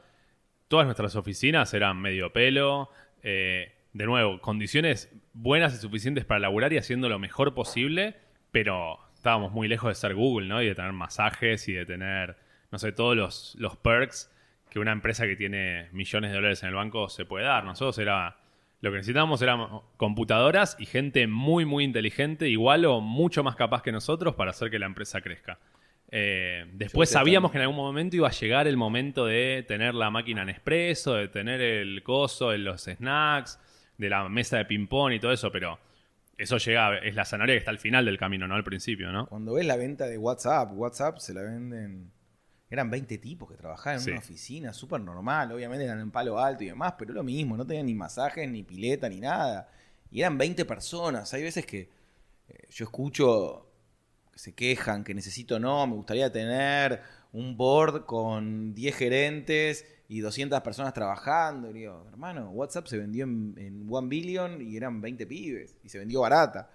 todas nuestras oficinas eran medio pelo. eh, de nuevo, condiciones buenas y suficientes para laburar y haciendo lo mejor posible, pero estábamos muy lejos de ser Google, ¿no? Y de tener masajes y de tener, no sé, todos los, los perks que una empresa que tiene millones de dólares en el banco se puede dar. Nosotros era. Lo que necesitábamos eran computadoras y gente muy, muy inteligente, igual o mucho más capaz que nosotros para hacer que la empresa crezca. Eh, después sabíamos que en algún momento iba a llegar el momento de tener la máquina en expreso, de tener el coso, de los snacks, de la mesa de ping-pong y todo eso, pero eso llega, es la zanahoria que está al final del camino, no al principio, ¿no? Cuando ves la venta de WhatsApp, WhatsApp se la venden. Eran 20 tipos que trabajaban en Sí. una oficina, súper normal. Obviamente eran en palo alto y demás, pero lo mismo, no tenían ni masajes, ni pileta, ni nada. Y eran 20 personas. Hay veces que eh, yo escucho que se quejan, que necesito no, me gustaría tener un board con 10 gerentes y 200 personas trabajando. Y digo, hermano, WhatsApp se vendió en, en One Billion y eran 20 pibes y se vendió barata.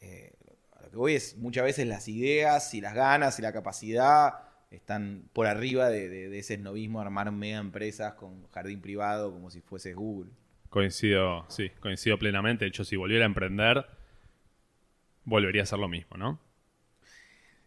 Eh, a lo que voy es muchas veces las ideas y las ganas y la capacidad están por arriba de, de, de ese esnovismo, armar mega empresas con jardín privado como si fuese Google. Coincido, sí, coincido plenamente. De hecho, si volviera a emprender, volvería a hacer lo mismo, ¿no?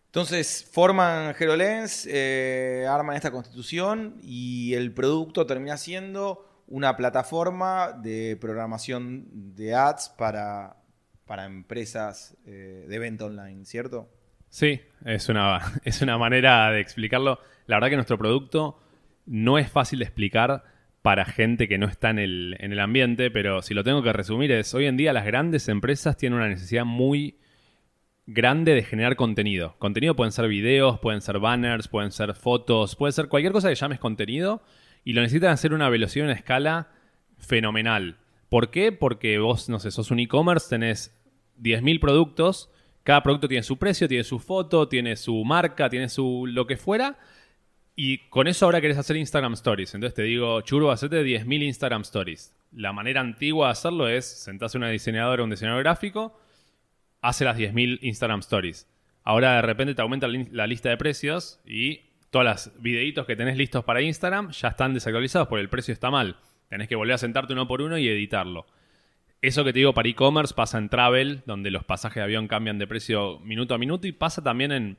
Entonces forman HeroLens, eh, arman esta constitución y el producto termina siendo una plataforma de programación de ads para, para empresas eh, de venta online, ¿cierto? Sí, es una, es una manera de explicarlo. La verdad que nuestro producto no es fácil de explicar para gente que no está en el, en el ambiente, pero si lo tengo que resumir es, hoy en día las grandes empresas tienen una necesidad muy grande de generar contenido. Contenido pueden ser videos, pueden ser banners, pueden ser fotos, puede ser cualquier cosa que llames contenido y lo necesitan hacer a una velocidad y una escala fenomenal. ¿Por qué? Porque vos, no sé, sos un e-commerce, tenés 10.000 productos, cada producto tiene su precio, tiene su foto, tiene su marca, tiene su lo que fuera. Y con eso ahora querés hacer Instagram Stories. Entonces te digo, churro, hacete 10.000 Instagram Stories. La manera antigua de hacerlo es sentarse una diseñadora o un diseñador gráfico, hace las 10.000 Instagram Stories. Ahora de repente te aumenta la lista de precios y todos los videitos que tenés listos para Instagram ya están desactualizados porque el precio está mal. Tenés que volver a sentarte uno por uno y editarlo. Eso que te digo para e-commerce pasa en travel, donde los pasajes de avión cambian de precio minuto a minuto y pasa también en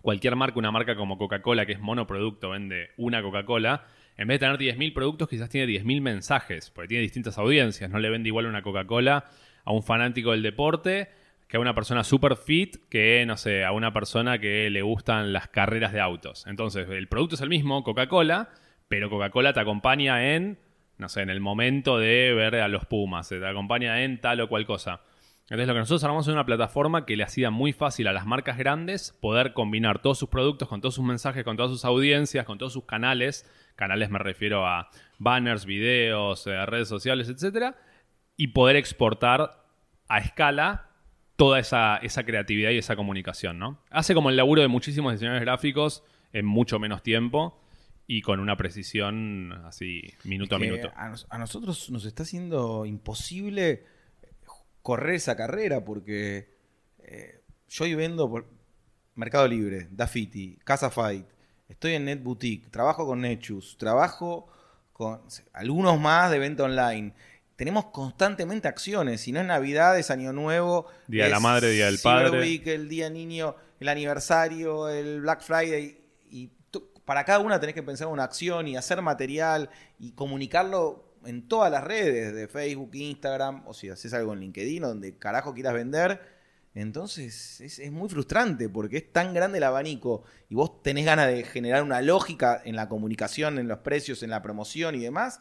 cualquier marca, una marca como Coca-Cola, que es monoproducto, vende una Coca-Cola. En vez de tener 10.000 productos, quizás tiene 10.000 mensajes, porque tiene distintas audiencias. No le vende igual una Coca-Cola a un fanático del deporte que a una persona super fit que, no sé, a una persona que le gustan las carreras de autos. Entonces, el producto es el mismo, Coca-Cola, pero Coca-Cola te acompaña en, no sé, en el momento de ver a los Pumas, te acompaña en tal o cual cosa. Entonces, lo que nosotros armamos es una plataforma que le hacía muy fácil a las marcas grandes poder combinar todos sus productos con todos sus mensajes, con todas sus audiencias, con todos sus canales. Canales me refiero a banners, videos, eh, redes sociales, etcétera, y poder exportar a escala toda esa, esa, creatividad y esa comunicación, ¿no? Hace como el laburo de muchísimos diseñadores gráficos en mucho menos tiempo y con una precisión así minuto a minuto. A, a, nosotros nos está haciendo imposible correr esa carrera porque eh, yo hoy vendo por Mercado Libre, Dafiti, Casa Fight, estoy en Net Boutique, trabajo con Nechus, trabajo con algunos más de venta online tenemos constantemente acciones. Si no es Navidad, es Año Nuevo. Día de la Madre, Día del Padre. Week, el Día Niño, el aniversario, el Black Friday. Para cada una tenés que pensar una acción y hacer material y comunicarlo en todas las redes de Facebook, Instagram, o si haces algo en LinkedIn, donde carajo quieras vender. Entonces es, muy frustrante porque es tan grande el abanico y vos tenés ganas de generar una lógica en la comunicación, en los precios, en la promoción y demás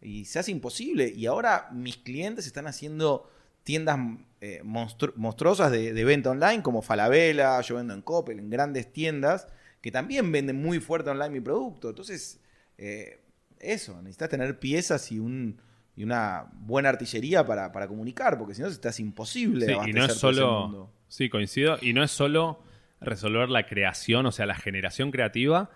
y se hace imposible. Y ahora mis clientes están haciendo tiendas eh, monstru monstruosas de, de, venta online, como Falabella, yo vendo en Coppel, en grandes tiendas, que también venden muy fuerte online mi producto. Entonces, eh, eso, necesitas tener piezas y un y una buena artillería para, para comunicar, porque si no, estás imposible. Sí, y no es solo. Sí, coincido. Y no es solo resolver la creación, o sea, la generación creativa,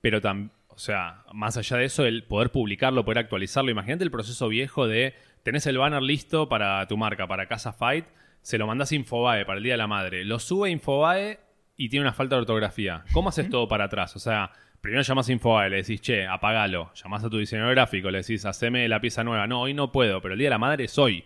pero también o sea, más allá de eso, el poder publicarlo, poder actualizarlo. Imagínate el proceso viejo de tenés el banner listo para tu marca, para Casa Fight, se lo mandás a Infobae para el Día de la Madre. Lo sube a Infobae y tiene una falta de ortografía. ¿Cómo haces todo para atrás? O sea, primero llamas a Infobae, le decís, che, apagalo. Llamás a tu diseñador gráfico, le decís, haceme la pieza nueva. No, hoy no puedo, pero el Día de la Madre es hoy.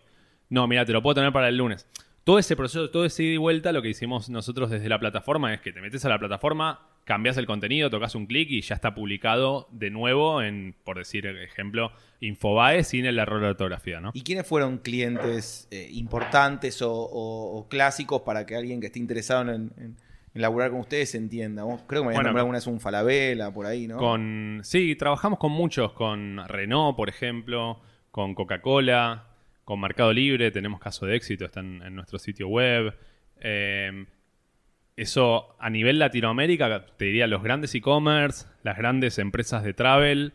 No, mira, te lo puedo tener para el lunes. Todo ese proceso, todo ese ida y vuelta, lo que hicimos nosotros desde la plataforma es que te metes a la plataforma, cambias el contenido, tocas un clic y ya está publicado de nuevo en, por decir ejemplo, Infobae sin el error de ortografía, ¿no? ¿Y quiénes fueron clientes eh, importantes o, o, o, clásicos para que alguien que esté interesado en laburar con ustedes entienda? Creo que me habían bueno, nombrado alguna vez un Falabella, por ahí, ¿no? Con, sí, trabajamos con muchos, con Renault, por ejemplo, con Coca-Cola, con Mercado Libre, tenemos caso de éxito, están en nuestro sitio web. Eh, eso a nivel Latinoamérica, te diría los grandes e-commerce, las grandes empresas de travel,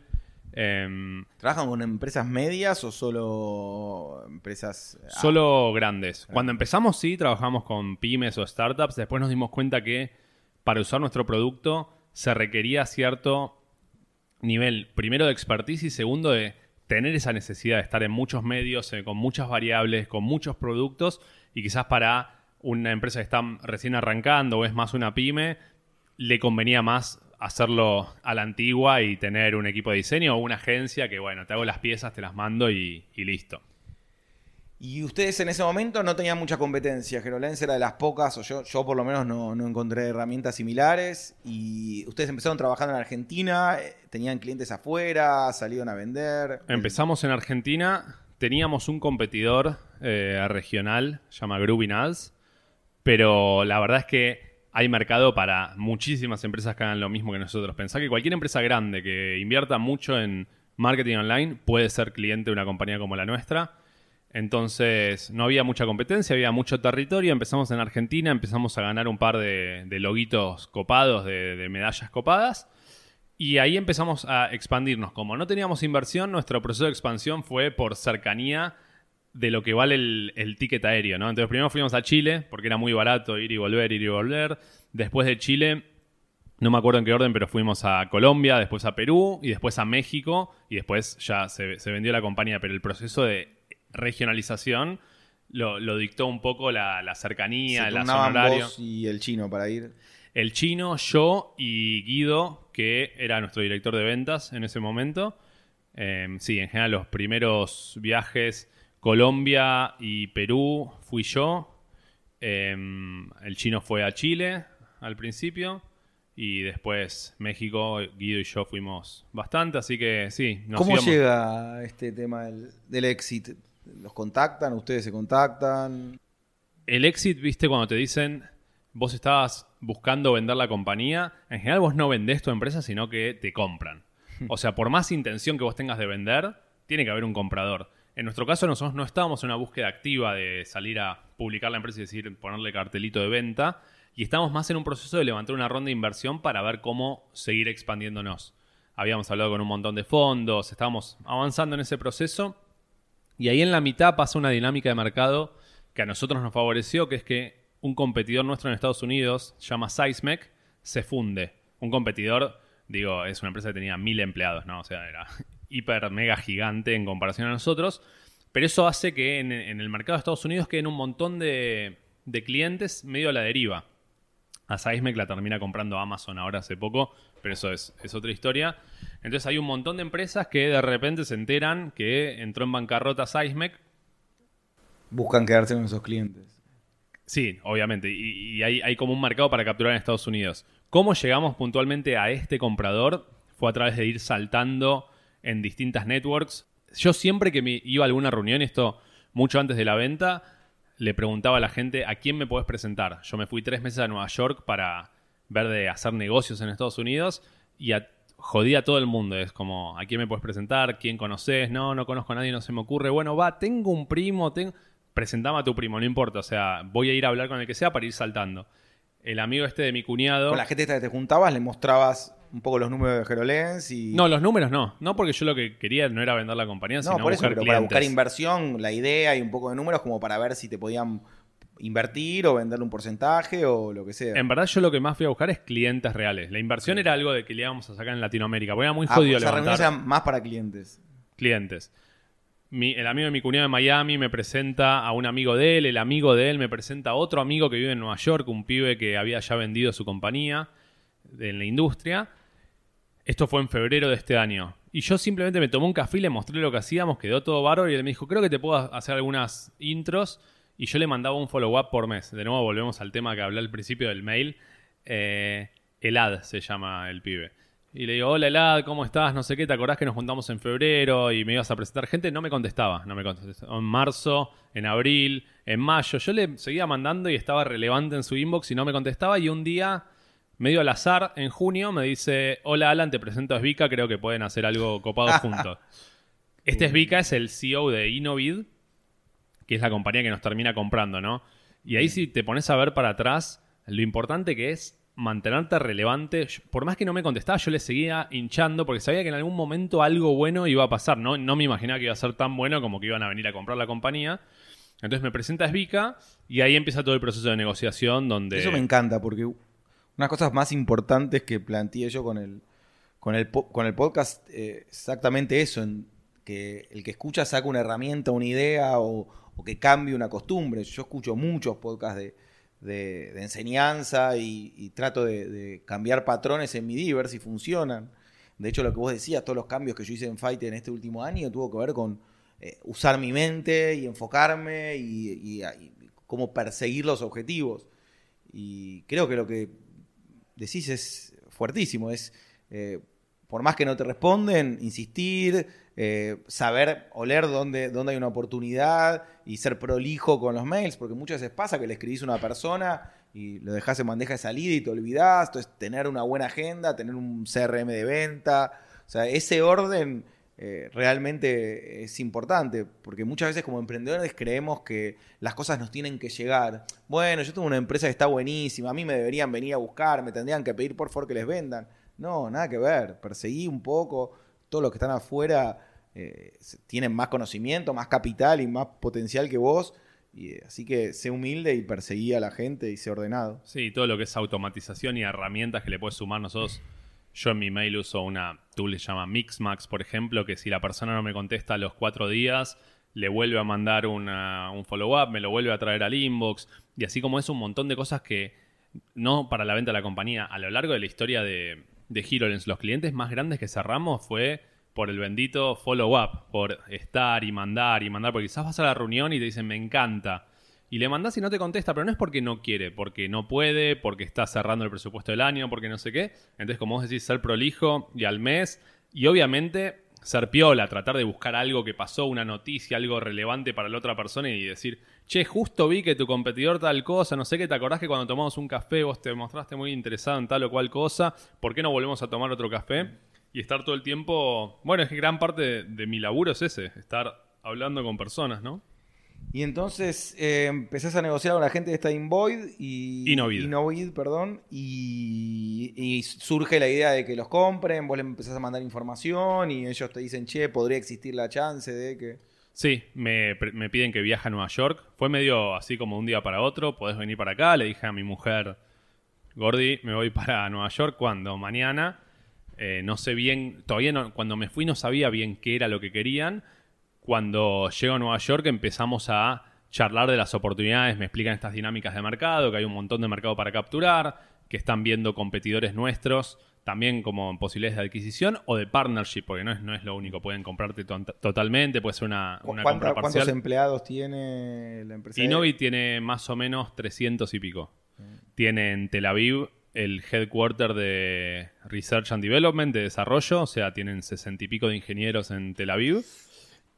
Em, ¿Trabajan con empresas medias o solo empresas... ah, Solo grandes. Cuando empezamos, sí, trabajamos con pymes o startups. Después nos dimos cuenta que para usar nuestro producto se requería cierto nivel, primero de expertise y segundo de tener esa necesidad de estar en muchos medios, eh, con muchas variables, con muchos productos y quizás para una empresa que está recién arrancando o es más una pyme, le convenía más hacerlo a la antigua y tener un equipo de diseño o una agencia que, bueno, te hago las piezas, te las mando y, y listo. Y ustedes en ese momento no tenían mucha competencia. HelloLens era de las pocas, o yo, yo por lo menos no, no encontré herramientas similares. Y ustedes empezaron trabajando en Argentina, eh, tenían clientes afuera, salieron a vender. Empezamos en Argentina, teníamos un competidor eh, regional, se llama Groovin Ads, pero la verdad es que hay mercado para muchísimas empresas que hagan lo mismo que nosotros. Pensá que cualquier empresa grande que invierta mucho en marketing online puede ser cliente de una compañía como la nuestra. Entonces no había mucha competencia, había mucho territorio. Empezamos en Argentina, empezamos a ganar un par de, de loguitos copados, de, de medallas copadas. Y ahí empezamos a expandirnos. Como no teníamos inversión, nuestro proceso de expansión fue por cercanía de lo que vale el, el ticket aéreo, ¿no? Entonces primero fuimos a Chile, porque era muy barato ir y volver, ir y volver. Después de Chile, no me acuerdo en qué orden, pero fuimos a Colombia, después a Perú y después a México y después ya se, se vendió la compañía. Pero el proceso de regionalización lo, lo dictó un poco la, la cercanía, Se la zona horario. vos y el chino para ir. El chino, yo y Guido, que era nuestro director de ventas en ese momento. Eh, sí, en general los primeros viajes, Colombia y Perú, fui yo. Eh, el chino fue a Chile al principio. Y después México, Guido y yo fuimos bastante, así que sí. nos ¿Cómo íbamos- llega este tema del, del exit? ¿Los contactan? ¿Ustedes se contactan? El exit, viste, cuando te dicen vos estabas buscando vender la compañía, en general vos no vendés tu empresa, sino que te compran. O sea, por más intención que vos tengas de vender, tiene que haber un comprador. En nuestro caso, nosotros no estábamos en una búsqueda activa de salir a publicar la empresa y decir, ponerle cartelito de venta, y estamos más en un proceso de levantar una ronda de inversión para ver cómo seguir expandiéndonos. Habíamos hablado con un montón de fondos, estábamos avanzando en ese proceso, y ahí en la mitad pasa una dinámica de mercado que a nosotros nos favoreció, que es que un competidor nuestro en Estados Unidos, llama Seismec, se funde. Un competidor, digo, es una empresa que tenía mil empleados, ¿no? O sea, era hiper, mega gigante en comparación a nosotros. Pero eso hace que en, en el mercado de Estados Unidos queden un montón de, de clientes medio a la deriva. A Seismec la termina comprando Amazon ahora hace poco, pero eso es, es otra historia. Entonces hay un montón de empresas que de repente se enteran que entró en bancarrota Seismec Buscan quedarse con esos clientes. Sí, obviamente. Y, y hay, hay como un mercado para capturar en Estados Unidos. ¿Cómo llegamos puntualmente a este comprador? Fue a través de ir saltando en distintas networks. Yo siempre que me iba a alguna reunión, esto mucho antes de la venta, le preguntaba a la gente a quién me puedes presentar. Yo me fui tres meses a Nueva York para ver de hacer negocios en Estados Unidos y a- jodí a todo el mundo. Es como, ¿a quién me puedes presentar? ¿Quién conoces? No, no conozco a nadie, no se me ocurre. Bueno, va, tengo un primo, tengo... Presentame a tu primo, no importa. O sea, voy a ir a hablar con el que sea para ir saltando. El amigo este de mi cuñado... Con la gente que te juntabas, le mostrabas un poco los números de HelloLens y... No, los números no. No porque yo lo que quería no era vender la compañía, No, sino por eso, buscar pero clientes. para buscar inversión, la idea y un poco de números como para ver si te podían invertir o venderle un porcentaje o lo que sea. En verdad yo lo que más fui a buscar es clientes reales. La inversión era algo de que le íbamos a sacar en Latinoamérica. Porque era muy Ah, jodido reuniones levantar eran más para clientes. clientes. Mi- el amigo de mi cuñado de Miami me presenta a un amigo de él, el amigo de él me presenta a otro amigo que vive en Nueva York, un pibe que había ya vendido su compañía en la industria. Esto fue en febrero de este año. Y yo simplemente me tomé un café y le mostré lo que hacíamos, quedó todo bárbaro y él me dijo, creo que te puedo hacer algunas intros. Y yo le mandaba un follow-up por mes. De nuevo volvemos al tema que hablé al principio del mail. Eh, Elad se llama el pibe. Y le digo, hola Elad, ¿cómo estás? No sé qué, ¿te acordás que nos juntamos en febrero y me ibas a presentar gente? No me contestaba, no me contestaba. En marzo, en abril, en mayo. Yo le seguía mandando y estaba relevante en su inbox y no me contestaba. Y un día, medio al azar, en junio, me dice, hola Alan, te presento a Svika, creo que pueden hacer algo copado juntos. Este Svika es el CEO de Innovid, que es la compañía que nos termina comprando, ¿no? Y ahí si te pones a ver para atrás, lo importante que es mantenerte relevante. Por más que no me contestaba, yo le seguía hinchando porque sabía que en algún momento algo bueno iba a pasar. No, no me imaginaba que iba a ser tan bueno como que iban a venir a comprar la compañía. Entonces me presenta Svika y ahí empieza todo el proceso de negociación donde... Eso me encanta porque unas cosas más importantes que planteé yo con el, con el, con el podcast, eh, exactamente eso, que el que escucha saca una herramienta, una idea o, que cambie una costumbre. Yo escucho muchos podcasts de, de- enseñanza y, trato de, cambiar patrones en mi ver si funcionan. De hecho, lo que vos decías, todos los cambios que yo hice en Fight en este último año tuvo que ver con eh, usar mi mente y enfocarme y cómo perseguir los objetivos. Y creo que lo que decís es fuertísimo, es eh, por más que no te responden, insistir, eh, saber oler dónde, dónde hay una oportunidad y ser prolijo con los mails, porque muchas veces pasa que le escribís a una persona y lo dejás en bandeja de salida y te olvidás, entonces tener una buena agenda, tener un CRM de venta, o sea, ese orden eh, realmente es importante, porque muchas veces como emprendedores creemos que las cosas nos tienen que llegar. Bueno, yo tengo una empresa que está buenísima, a mí me deberían venir a buscar, me tendrían que pedir por favor que les vendan. No, nada que ver, perseguí un poco, todos los que están afuera eh, tienen más conocimiento, más capital y más potencial que vos, y, eh, así que sé humilde y perseguí a la gente y sé ordenado. Sí, todo lo que es automatización y herramientas que le puedes sumar nosotros. Yo en mi mail uso una tool que se llama Mixmax, por ejemplo, que si la persona no me contesta a los cuatro días, le vuelve a mandar una- un follow-up, me lo vuelve a traer al inbox. Y así como es un montón de cosas que, no para la venta de la compañía, a lo largo de la historia de, de HeroLens, los clientes más grandes que cerramos fue por el bendito follow-up, por estar y mandar y mandar, porque quizás vas a la reunión y te dicen, me encanta. Y le mandás y no te contesta, pero no es porque no quiere, porque no puede, porque está cerrando el presupuesto del año, porque no sé qué. Entonces, como vos decís, ser prolijo y al mes. Y obviamente ser piola, tratar de buscar algo que pasó, una noticia, algo relevante para la otra persona y decir, che, justo vi que tu competidor tal cosa, no sé qué, te acordás que cuando tomamos un café vos te mostraste muy interesado en tal o cual cosa, ¿por qué no volvemos a tomar otro café? Y estar todo el tiempo, bueno, es que gran parte de, de mi laburo es ese, estar hablando con personas, ¿no? Y entonces eh, empezás a negociar con la gente de esta Invoid y Innovid. Innovid, perdón, y, y surge la idea de que los compren, vos le empezás a mandar información y ellos te dicen, che, podría existir la chance de que... Sí, me, me piden que viaje a Nueva York. Fue medio así como un día para otro. Podés venir para acá. Le dije a mi mujer, Gordi, me voy para Nueva York. cuando Mañana. Eh, no sé bien, todavía no, cuando me fui no sabía bien qué era lo que querían. Cuando llego a Nueva York empezamos a charlar de las oportunidades, me explican estas dinámicas de mercado, que hay un montón de mercado para capturar, que están viendo competidores nuestros también como posibilidades de adquisición o de partnership, porque no es, no es lo único, pueden comprarte to- totalmente, puede ser una, una ¿Cuánta- compra ¿Cuántos parcial. empleados tiene la empresa? Innovi tiene más o menos 300 y pico. Tiene en Tel Aviv el headquarter de Research and Development, de desarrollo, o sea, tienen 60 y pico de ingenieros en Tel Aviv.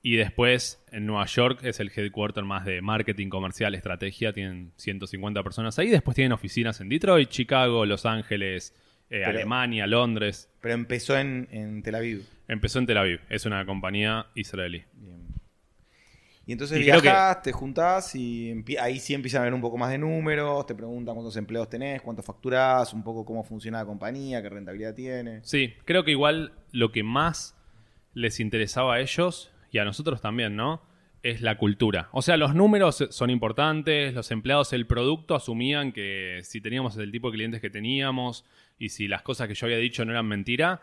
Y después en Nueva York es el headquarter más de marketing, comercial, estrategia, tienen 150 personas ahí. Después tienen oficinas en Detroit, Chicago, Los Ángeles, eh, Pero- Alemania, Londres. Pero empezó en, en Tel Aviv. Empezó en Tel Aviv, es una compañía israelí. Bien. Y entonces Y creo que- viajás, te juntás y ahí sí empiezan a ver un poco más de números, te preguntan cuántos empleados tenés, cuánto facturás, un poco cómo funciona la compañía, qué rentabilidad tiene. Sí, creo que igual lo que más les interesaba a ellos y a nosotros también, ¿no? Es la cultura. O sea, los números son importantes, los empleados, el producto asumían que si teníamos el tipo de clientes que teníamos y si las cosas que yo había dicho no eran mentira,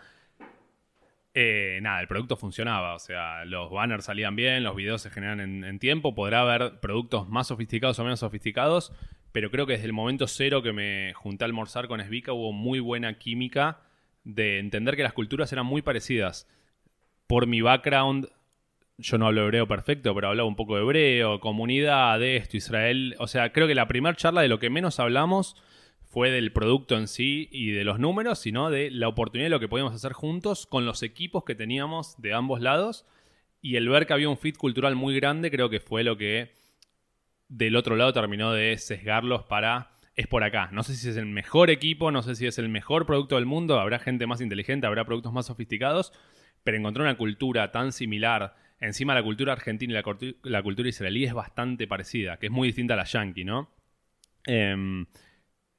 eh, nada, el producto funcionaba. O sea, los banners salían bien, los videos se generan en, en tiempo. Podrá haber productos más sofisticados o menos sofisticados, pero creo que desde el momento cero que me junté a almorzar con Svika hubo muy buena química de entender que las culturas eran muy parecidas. Por mi background, yo no hablo hebreo perfecto, pero hablaba un poco de hebreo, comunidad, de esto, Israel. O sea, creo que la primera charla de lo que menos hablamos fue del producto en sí y de los números, sino de la oportunidad de lo que podíamos hacer juntos con los equipos que teníamos de ambos lados. Y el ver que había un fit cultural muy grande, creo que fue lo que del otro lado terminó de sesgarlos para es por acá. No sé si es el mejor equipo, no sé si es el mejor producto del mundo, habrá gente más inteligente, habrá productos más sofisticados, pero encontrar una cultura tan similar, encima la cultura argentina y la, cultura israelí es bastante parecida, que es muy distinta a la yankee, ¿no? Em,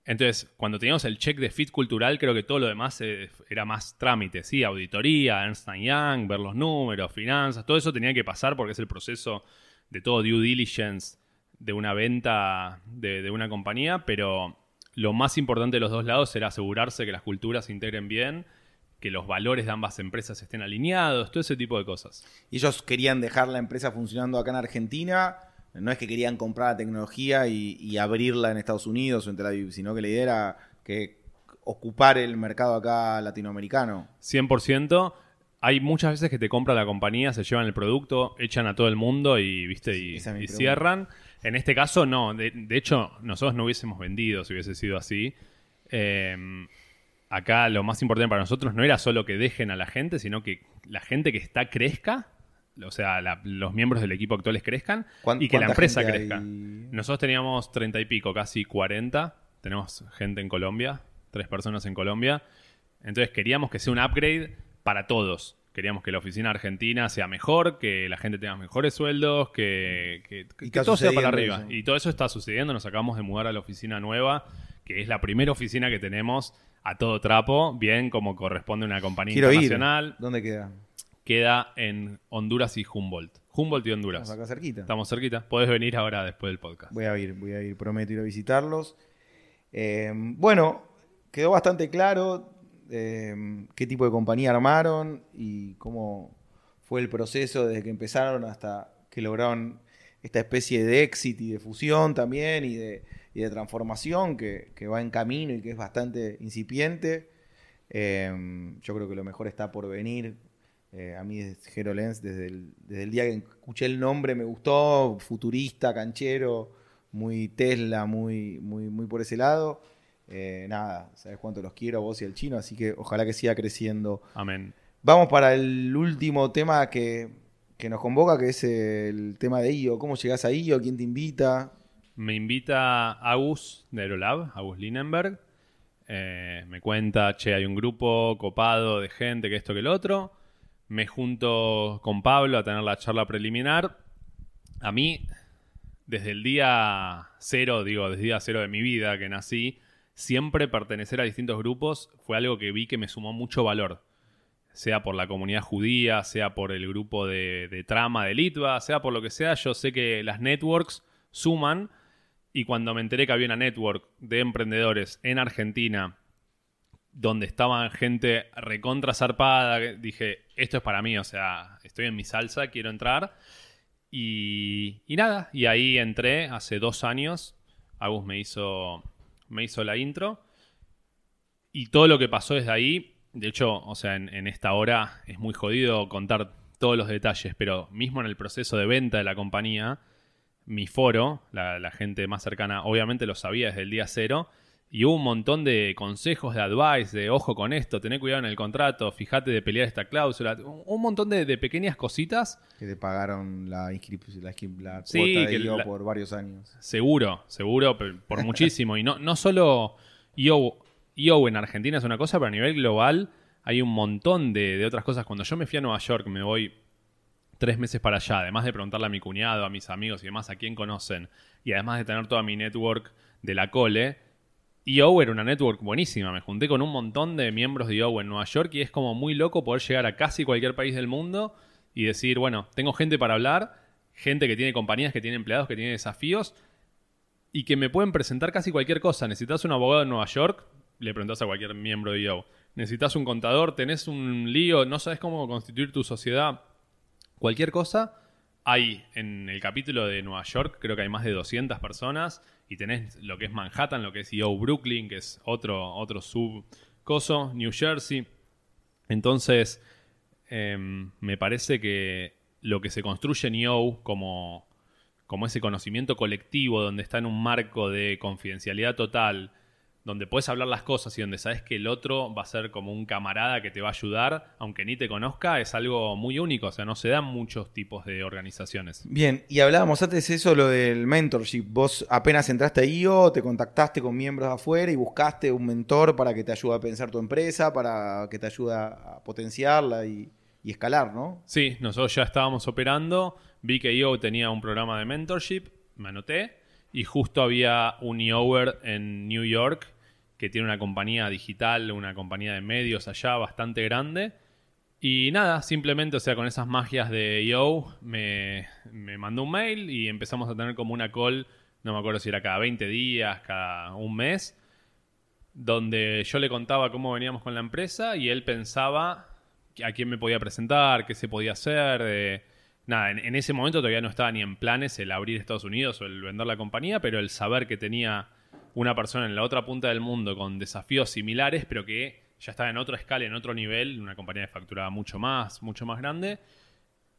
Entonces, cuando teníamos el check de fit cultural, creo que todo lo demás eh, era más trámite, ¿sí? Auditoría, Ernst Young, ver los números, finanzas, todo eso tenía que pasar porque es el proceso de todo due diligence de una venta de, de una compañía, pero lo más importante de los dos lados era asegurarse que las culturas se integren bien, que los valores de ambas empresas estén alineados, todo ese tipo de cosas. Y ellos querían dejar la empresa funcionando acá en Argentina. No es que querían comprar la tecnología y, y abrirla en Estados Unidos o en Tel Aviv, sino que la idea era que ocupar el mercado acá latinoamericano. 100%. Hay muchas veces que te compra la compañía, se llevan el producto, echan a todo el mundo y, ¿viste? y, cierran. En este caso, no. De, de hecho, nosotros no hubiésemos vendido si hubiese sido así. Eh, acá lo más importante para nosotros no era solo que dejen a la gente, sino que la gente que está crezca, o sea, la- los miembros del equipo actuales crezcan ¿Cuán- y que la empresa crezca. hay? Nosotros teníamos 30 y pico, casi 40. Tenemos gente en Colombia, tres personas en Colombia. Entonces queríamos que sea un upgrade para todos. Queríamos que la oficina argentina sea mejor, que la gente tenga mejores sueldos, que, que- todo sea para arriba. eso. Y todo eso está sucediendo. Nos acabamos de mudar a la oficina nueva, que es la primera oficina que tenemos a todo trapo, bien como corresponde a una compañía Quiero ir. internacional. ¿Dónde queda? Queda en Honduras y Humboldt. Humboldt y Honduras. Estamos acá cerquita. Estamos cerquita. Podés venir ahora después del podcast. Voy a ir, voy a ir, prometo ir a visitarlos. Eh, bueno, quedó bastante claro eh, qué tipo de compañía armaron y cómo fue el proceso desde que empezaron hasta que lograron esta especie de éxito y de fusión también y de, y de transformación que, que va en camino y que es bastante incipiente. Eh, yo creo que lo mejor está por venir. Eh, a mí HeroLens desde el, desde el día que escuché el nombre me gustó, futurista, canchero, muy Tesla, muy, muy, muy por ese lado. Eh, nada, sabes cuánto los quiero a vos y al chino, así que ojalá que siga creciendo. Amén. Vamos para el último tema que, que nos convoca, que es el tema de IO. ¿Cómo llegás a IO? ¿Quién te invita? Me invita Agus de Aerolab, Agus Linenberg. Eh, me cuenta, che, hay un grupo copado de gente que esto que el otro. Me junto con Pablo a tener la charla preliminar. A mí, desde el día cero, digo, desde el día cero de mi vida que nací, siempre pertenecer a distintos grupos fue algo que vi que me sumó mucho valor. Sea por la comunidad judía, sea por el grupo de, de trama de Litva, sea por lo que sea, yo sé que las networks suman. Y cuando me enteré que había una network de emprendedores en Argentina donde estaban gente recontra zarpada, dije, esto es para mí, o sea, estoy en mi salsa, quiero entrar. Y, nada, y ahí entré hace dos años. Agus me hizo, me hizo la intro. Y todo lo que pasó desde ahí, de hecho, o sea, en esta hora es muy jodido contar todos los detalles, pero mismo en el proceso de venta de la compañía, mi foro, la, la gente más cercana, obviamente lo sabía desde el día cero. Y hubo un montón de consejos, de advice, de ojo con esto, tené cuidado en el contrato, fíjate de pelear esta cláusula. Un, un montón de, de pequeñas cositas Que te pagaron la inscripción, la, la Sí, cuota que de IO por varios años. Seguro, seguro, por, por muchísimo. Y no, no solo IO, IO en Argentina es una cosa, pero a nivel global hay un montón de, de otras cosas. Cuando yo me fui a Nueva York, me voy tres meses para allá, además de preguntarle a mi cuñado, a mis amigos y demás a quién conocen, y además de tener toda mi network de la cole, IO era una network buenísima. Me junté con un montón de miembros de IO en Nueva York y es como muy loco poder llegar a casi cualquier país del mundo y decir, bueno, tengo gente para hablar, gente que tiene compañías, que tiene empleados, que tiene desafíos y que me pueden presentar casi cualquier cosa. Necesitas un abogado en Nueva York, le preguntas a cualquier miembro de IO. Necesitas un contador, tenés un lío, no sabes cómo constituir tu sociedad, cualquier cosa. Hay en el capítulo de Nueva York, creo que hay más de 200 personas y tenés lo que es Manhattan, lo que es IO Brooklyn, que es otro, otro subcoso, New Jersey. Entonces, em, me parece que lo que se construye en IO como, como ese conocimiento colectivo, donde está en un marco de confidencialidad total, donde puedes hablar las cosas y donde sabes que el otro va a ser como un camarada que te va a ayudar, aunque ni te conozca, es algo muy único. O sea, no se dan muchos tipos de organizaciones. Bien, y hablábamos antes de eso, lo del mentorship. Vos apenas entraste a IO, te contactaste con miembros de afuera y buscaste un mentor para que te ayude a pensar tu empresa, para que te ayude a potenciarla y, y escalar, ¿no? Sí, nosotros ya estábamos operando. Vi que IO tenía un programa de mentorship, me anoté. Y justo había un IOver en New York que tiene una compañía digital, una compañía de medios allá bastante grande. Y nada, simplemente, o sea, con esas magias de Yo, me, me mandó un mail y empezamos a tener como una call, no me acuerdo si era cada 20 días, cada un mes, donde yo le contaba cómo veníamos con la empresa y él pensaba a quién me podía presentar, qué se podía hacer. eh, nada, en, en ese momento todavía no estaba ni en planes el abrir Estados Unidos o el vender la compañía, pero el saber que tenía una persona en la otra punta del mundo con desafíos similares, pero que ya estaba en otra escala, en otro nivel, una compañía que facturaba mucho más, mucho más grande,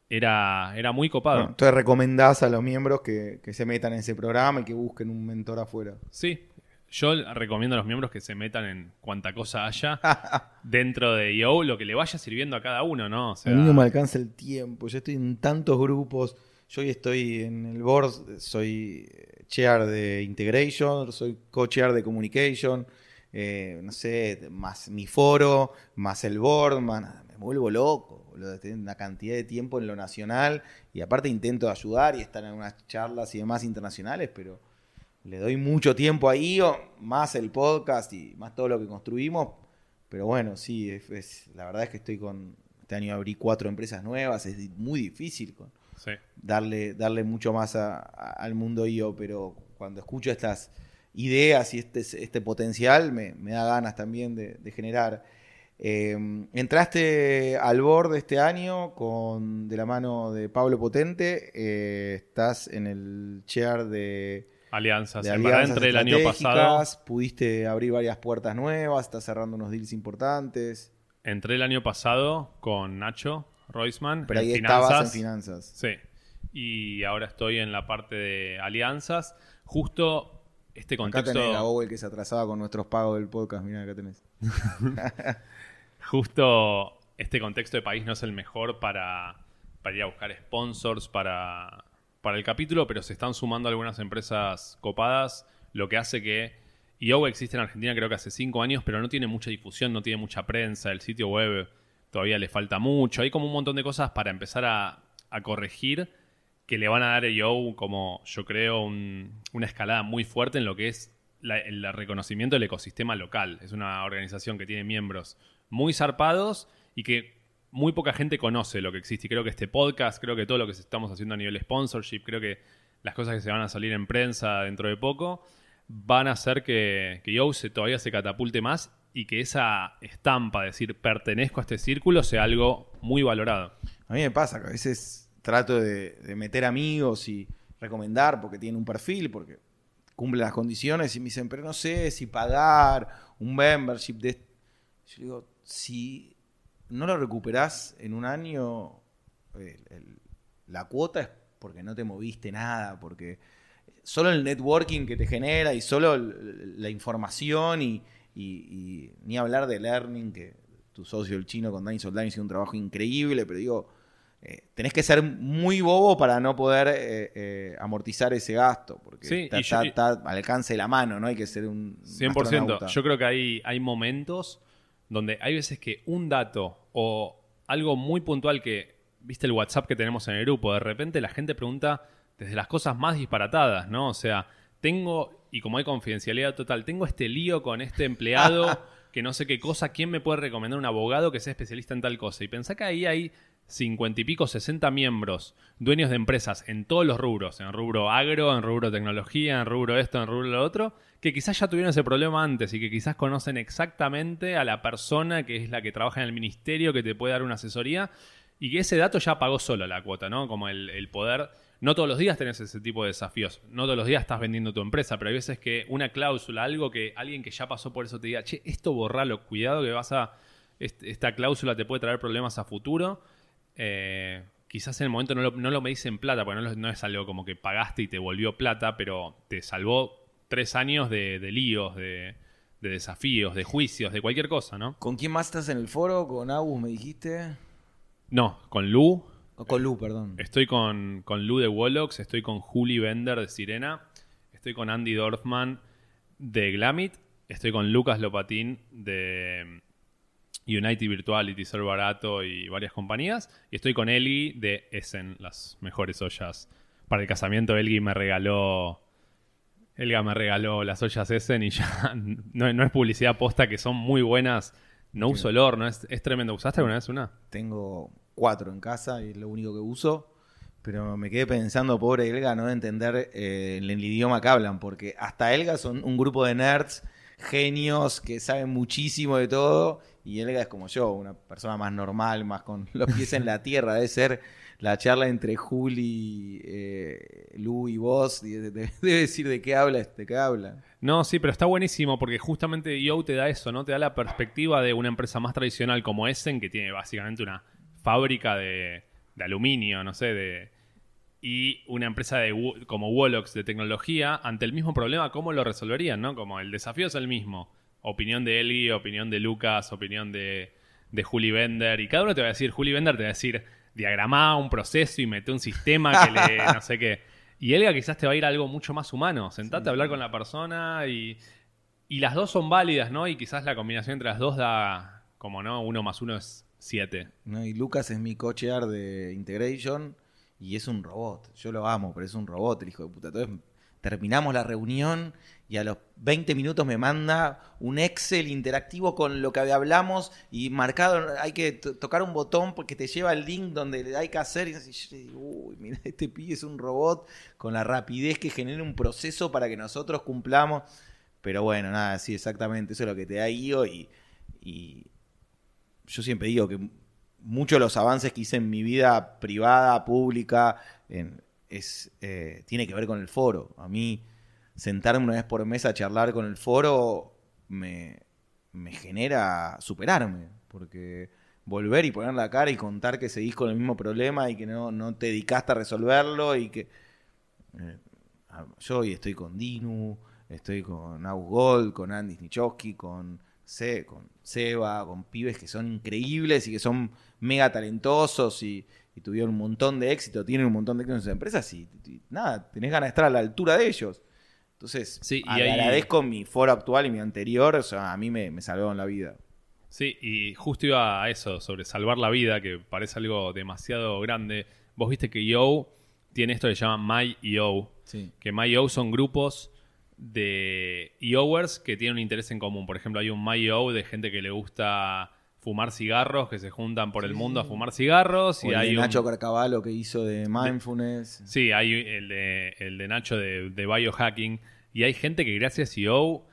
era, era muy copado. Bueno, entonces recomendás a los miembros que, que se metan en ese programa y que busquen un mentor afuera. Sí, yo recomiendo a los miembros que se metan en cuanta cosa haya dentro de Yo, lo que le vaya sirviendo a cada uno, ¿no? O sea, a mí no me alcanza el tiempo. Yo estoy en tantos grupos. Yo hoy estoy en el board, soy chair de integration, soy co-chair de communication, eh, no sé, más mi foro, más el board, más- me vuelvo loco. Tengo una cantidad de tiempo en lo nacional y aparte intento ayudar y estar en unas charlas y demás internacionales, pero le doy mucho tiempo ahí, más el podcast y más todo lo que construimos. Pero bueno, sí, la verdad es que estoy con. Este año abrí cuatro empresas nuevas, es muy difícil con sí. darle, darle mucho más a- a- al mundo IO, pero cuando escucho estas ideas y este, este potencial, me, me da ganas también de, de generar. Eh, entraste al board este año con de la mano de Pablo Potente, eh, estás en el chair de Alianzas. de alianzas entré el año pasado. pudiste abrir varias puertas nuevas, estás cerrando unos deals importantes, Entré el año pasado con Nacho Roisman. pero ahí finanzas. estabas en finanzas. Sí. Y ahora estoy en la parte de alianzas. Justo este Acá contexto. tenés a Owen que se atrasaba con nuestros pagos del podcast, mirá, acá tenés. Justo este contexto de país no es el mejor para, para ir a buscar sponsors para, para el capítulo, pero se están sumando algunas empresas copadas, lo que hace que IO existe en Argentina creo que hace cinco años, pero no tiene mucha difusión, no tiene mucha prensa, el sitio web todavía le falta mucho, hay como un montón de cosas para empezar a, corregir que le van a dar a IO como yo creo un- una escalada muy fuerte en lo que es el reconocimiento del ecosistema local. Es una organización que tiene miembros muy zarpados y que muy poca gente conoce lo que existe. Y creo que este podcast, creo que todo lo que estamos haciendo a nivel sponsorship, creo que las cosas que se van a salir en prensa dentro de poco, van a hacer que, que Yo se, todavía se catapulte más y que esa estampa, de decir, pertenezco a este círculo, sea algo muy valorado. A mí me pasa que a veces trato de, meter amigos y recomendar porque tienen un perfil, porque cumplen las condiciones y me dicen, pero no sé si pagar un membership de... est-". Yo digo, si no lo recuperás en un año, la cuota es porque no te moviste nada, porque solo el networking que te genera y solo la información y, y- y ni hablar de learning, que tu socio el chino con Dani Soldani hizo un trabajo increíble, pero digo, eh, tenés que ser muy bobo para no poder eh, eh, amortizar ese gasto, porque Sí, está, yo- está- está al alcance de la mano, no hay que ser un 100%. astronauta. Yo creo que hay, hay momentos donde hay veces que un dato o algo muy puntual que, viste el WhatsApp que tenemos en el grupo, de repente la gente pregunta desde las cosas más disparatadas, ¿no? O sea, tengo, y como hay confidencialidad total, tengo este lío con este empleado que no sé qué cosa, ¿quién me puede recomendar un abogado que sea especialista en tal cosa? Y pensá que ahí hay cincuenta y pico, 60 miembros, dueños de empresas en todos los rubros, en rubro agro, en rubro tecnología, en rubro esto, en rubro lo otro, que quizás ya tuvieron ese problema antes y que quizás conocen exactamente a la persona que es la que trabaja en el ministerio, que te puede dar una asesoría, y que ese dato ya pagó solo la cuota, ¿no? Como el, el poder. No todos los días tenés ese tipo de desafíos, no todos los días estás vendiendo tu empresa, pero hay veces que una cláusula, algo que alguien que ya pasó por eso te diga, che, esto borralo, cuidado que vas a. est- Esta cláusula te puede traer problemas a futuro. Eh, quizás en el momento no lo, no lo medís en plata, porque no es algo como que pagaste y te volvió plata, pero te salvó tres años de, de líos, de, de desafíos, de juicios, de cualquier cosa, ¿no? ¿Con quién más estás en el foro? ¿Con Agus me dijiste? No, con Lu, O con Lu, perdón. estoy con, con Lu de Wolox, estoy con Juli Bender de Sirena, estoy con Andy Dorfman de Glamit, estoy con Lucas Lopatín de United Virtuality, Ser Barato y varias compañías, y estoy con Eli de Essen, las mejores ollas. Para el casamiento, Eli me regaló Elga me regaló las ollas Essen y ya no, no es publicidad posta, que son muy buenas. No uso el horno, es, es tremendo. ¿Usaste alguna vez una? Tengo cuatro en casa y es lo único que uso. Pero me quedé pensando, pobre Elga, no de entender eh, el, el idioma que hablan, porque hasta Elga son un grupo de nerds, genios, que saben muchísimo de todo, y Elga es como yo, una persona más normal, más con los pies en la tierra. Debe ser la charla entre Juli, eh, Lu y vos, debe decir de qué habla, de qué habla. No, sí, pero está buenísimo porque justamente Yo te da eso, ¿no? Te da la perspectiva de una empresa más tradicional como Essen, que tiene básicamente una fábrica de, de aluminio, no sé, de y una empresa de, como Wolox de tecnología, ante el mismo problema, ¿cómo lo resolverían, no? Como el desafío es el mismo. Opinión de Eli, opinión de Lucas, opinión de, de Juli Bender, y cada uno te va a decir, Juli Bender te va a decir, diagramá un proceso y mete un sistema que le, no sé qué. Y Elga quizás te va a ir a algo mucho más humano. Sentate a hablar con la persona y, y las dos son válidas, ¿no? Y quizás la combinación entre las dos da, como no, uno más uno es siete. ¿no? Y Lucas es mi cochear de Integration y es un robot. Yo lo amo, pero es un robot, el hijo de puta. Entonces terminamos la reunión y a los 20 minutos me manda un Excel interactivo con lo que hablamos y marcado, hay que to- tocar un botón porque te lleva el link donde hay que hacer. Y yo digo, uy, mira, este pibe es un robot con la rapidez que genera un proceso para que nosotros cumplamos. Pero bueno, nada, sí, exactamente, eso es lo que te da IO y yo siempre digo que muchos de los avances que hice en mi vida privada, pública, en- es, eh, tiene que ver con el foro. A mí, sentarme una vez por mes a charlar con el foro me, me genera superarme, porque volver y poner la cara y contar que seguís con el mismo problema y que no, no te dedicaste a resolverlo y que... eh, yo hoy estoy con Dinu, estoy con Agus Gold, con Andy Snichowski, con, Con Seba, con pibes que son increíbles y que son mega talentosos y, y tuvieron un montón de éxito, tienen un montón de éxito en sus empresas y, y nada, tenés ganas de estar a la altura de ellos. Entonces, Sí, y ahí- agradezco mi foro actual y mi anterior, o sea, a mí me, me salvaron la vida. Sí, y justo iba a eso, sobre salvar la vida, que parece algo demasiado grande. Vos viste que Yo tiene esto que se llama MyEO, Sí. que MyEO son grupos de EOers que tienen un interés en común. Por ejemplo, hay un MyEO de gente que le gusta fumar cigarros, que se juntan por el mundo a fumar cigarros. O y el hay de un- Nacho Carcavalo que hizo de Mindfulness. Sí, hay el de, el de Nacho de, de biohacking. Y hay gente que gracias a EO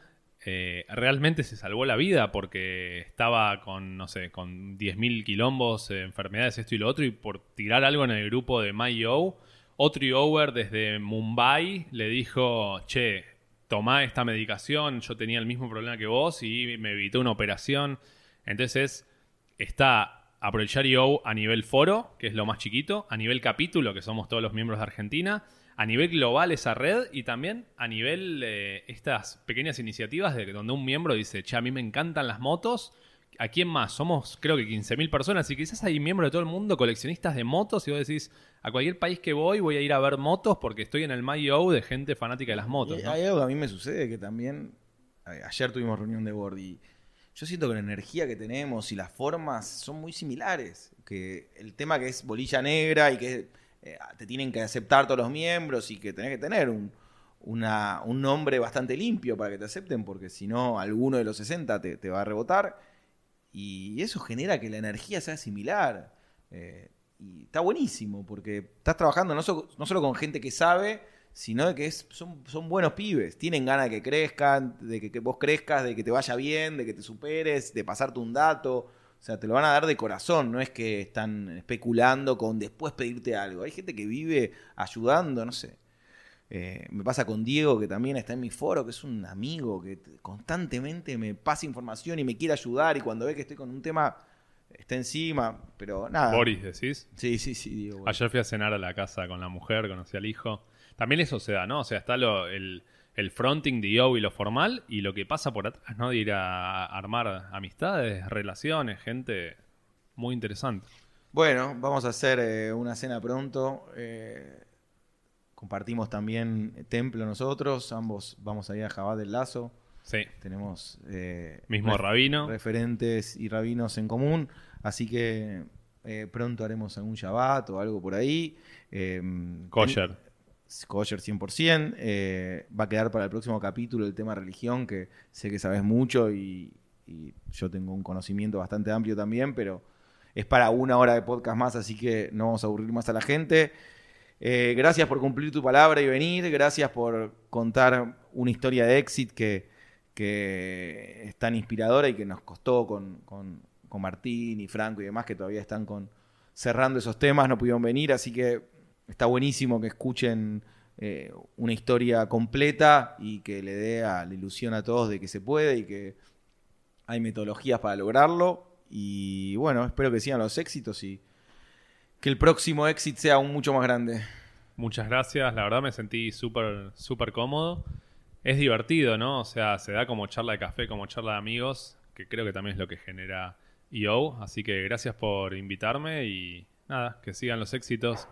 eh, realmente se salvó la vida porque estaba con, no sé, con 10.000 quilombos, eh, enfermedades, esto y lo otro. Y por tirar algo en el grupo de MyEO, otro EOer desde Mumbai le dijo, che, tomá esta medicación, yo tenía el mismo problema que vos y me evitó una operación. Entonces, está aprovechar IO a nivel foro, que es lo más chiquito, a nivel capítulo, que somos todos los miembros de Argentina, a nivel global esa red y también a nivel eh, estas pequeñas iniciativas de donde un miembro dice, che, a mí me encantan las motos. ¿A quién más? Somos creo que 15.000 personas y quizás hay miembros de todo el mundo, coleccionistas de motos y vos decís, a cualquier país que voy voy a ir a ver motos porque estoy en el MyO de gente fanática de las motos. Y ¿no? Hay algo que a mí me sucede que también. Ayer tuvimos reunión de board y yo siento que la energía que tenemos y las formas son muy similares. Que el tema que es bolilla negra y que eh, te tienen que aceptar todos los miembros y que tenés que tener un, una- un nombre bastante limpio para que te acepten, porque si no, alguno de los 60 te, te va a rebotar. Y eso genera que la energía sea similar. Eh, y está buenísimo, porque estás trabajando no, no solo con gente que sabe, sino de que son, son buenos pibes. Tienen ganas de que crezcan, de que vos crezcas, de que te vaya bien, de que te superes, de pasarte un dato. O sea, te lo van a dar de corazón, no es que están especulando con después pedirte algo. Hay gente que vive ayudando, no sé. Eh, me pasa con Diego, que también está en mi foro, que es un amigo que constantemente me pasa información y me quiere ayudar y cuando ve que estoy con un tema está encima, pero nada. Boris, decís. Sí, sí, sí, Diego. Boris. Ayer fui a cenar a la casa con la mujer, conocí al hijo. También eso se da, ¿no? O sea, está lo- el, el fronting de yo y lo formal y lo que pasa por atrás, ¿no? De ir a armar amistades, relaciones, gente muy interesante. Bueno, vamos a hacer eh, una cena pronto. eh, compartimos también templo nosotros, ambos vamos a ir a Jabal del Lazo. Sí. Tenemos eh, Mismo rabino. referentes y rabinos en común, así que eh, pronto haremos algún Shabbat o algo por ahí. Eh, Kosher. kosher 100%. eh, va a quedar para el próximo capítulo el tema religión, que sé que sabes mucho y, y yo tengo un conocimiento bastante amplio también, pero es para una hora de podcast más, así que no vamos a aburrir más a la gente. Eh, gracias por cumplir tu palabra y venir. Gracias por contar una historia de éxito que, que es tan inspiradora y que nos costó con, con- con Martín y Franco y demás que todavía están con, cerrando esos temas, no pudieron venir, así que está buenísimo que escuchen eh, una historia completa y que le dé la ilusión a todos de que se puede y que hay metodologías para lograrlo. Y bueno, espero que sigan los éxitos y que el próximo éxito sea aún mucho más grande. Muchas gracias, la verdad me sentí súper súper cómodo. Es divertido, ¿no? O sea, se da como charla de café, como charla de amigos, que creo que también es lo que genera EO. Así que gracias por invitarme y nada, que sigan los éxitos.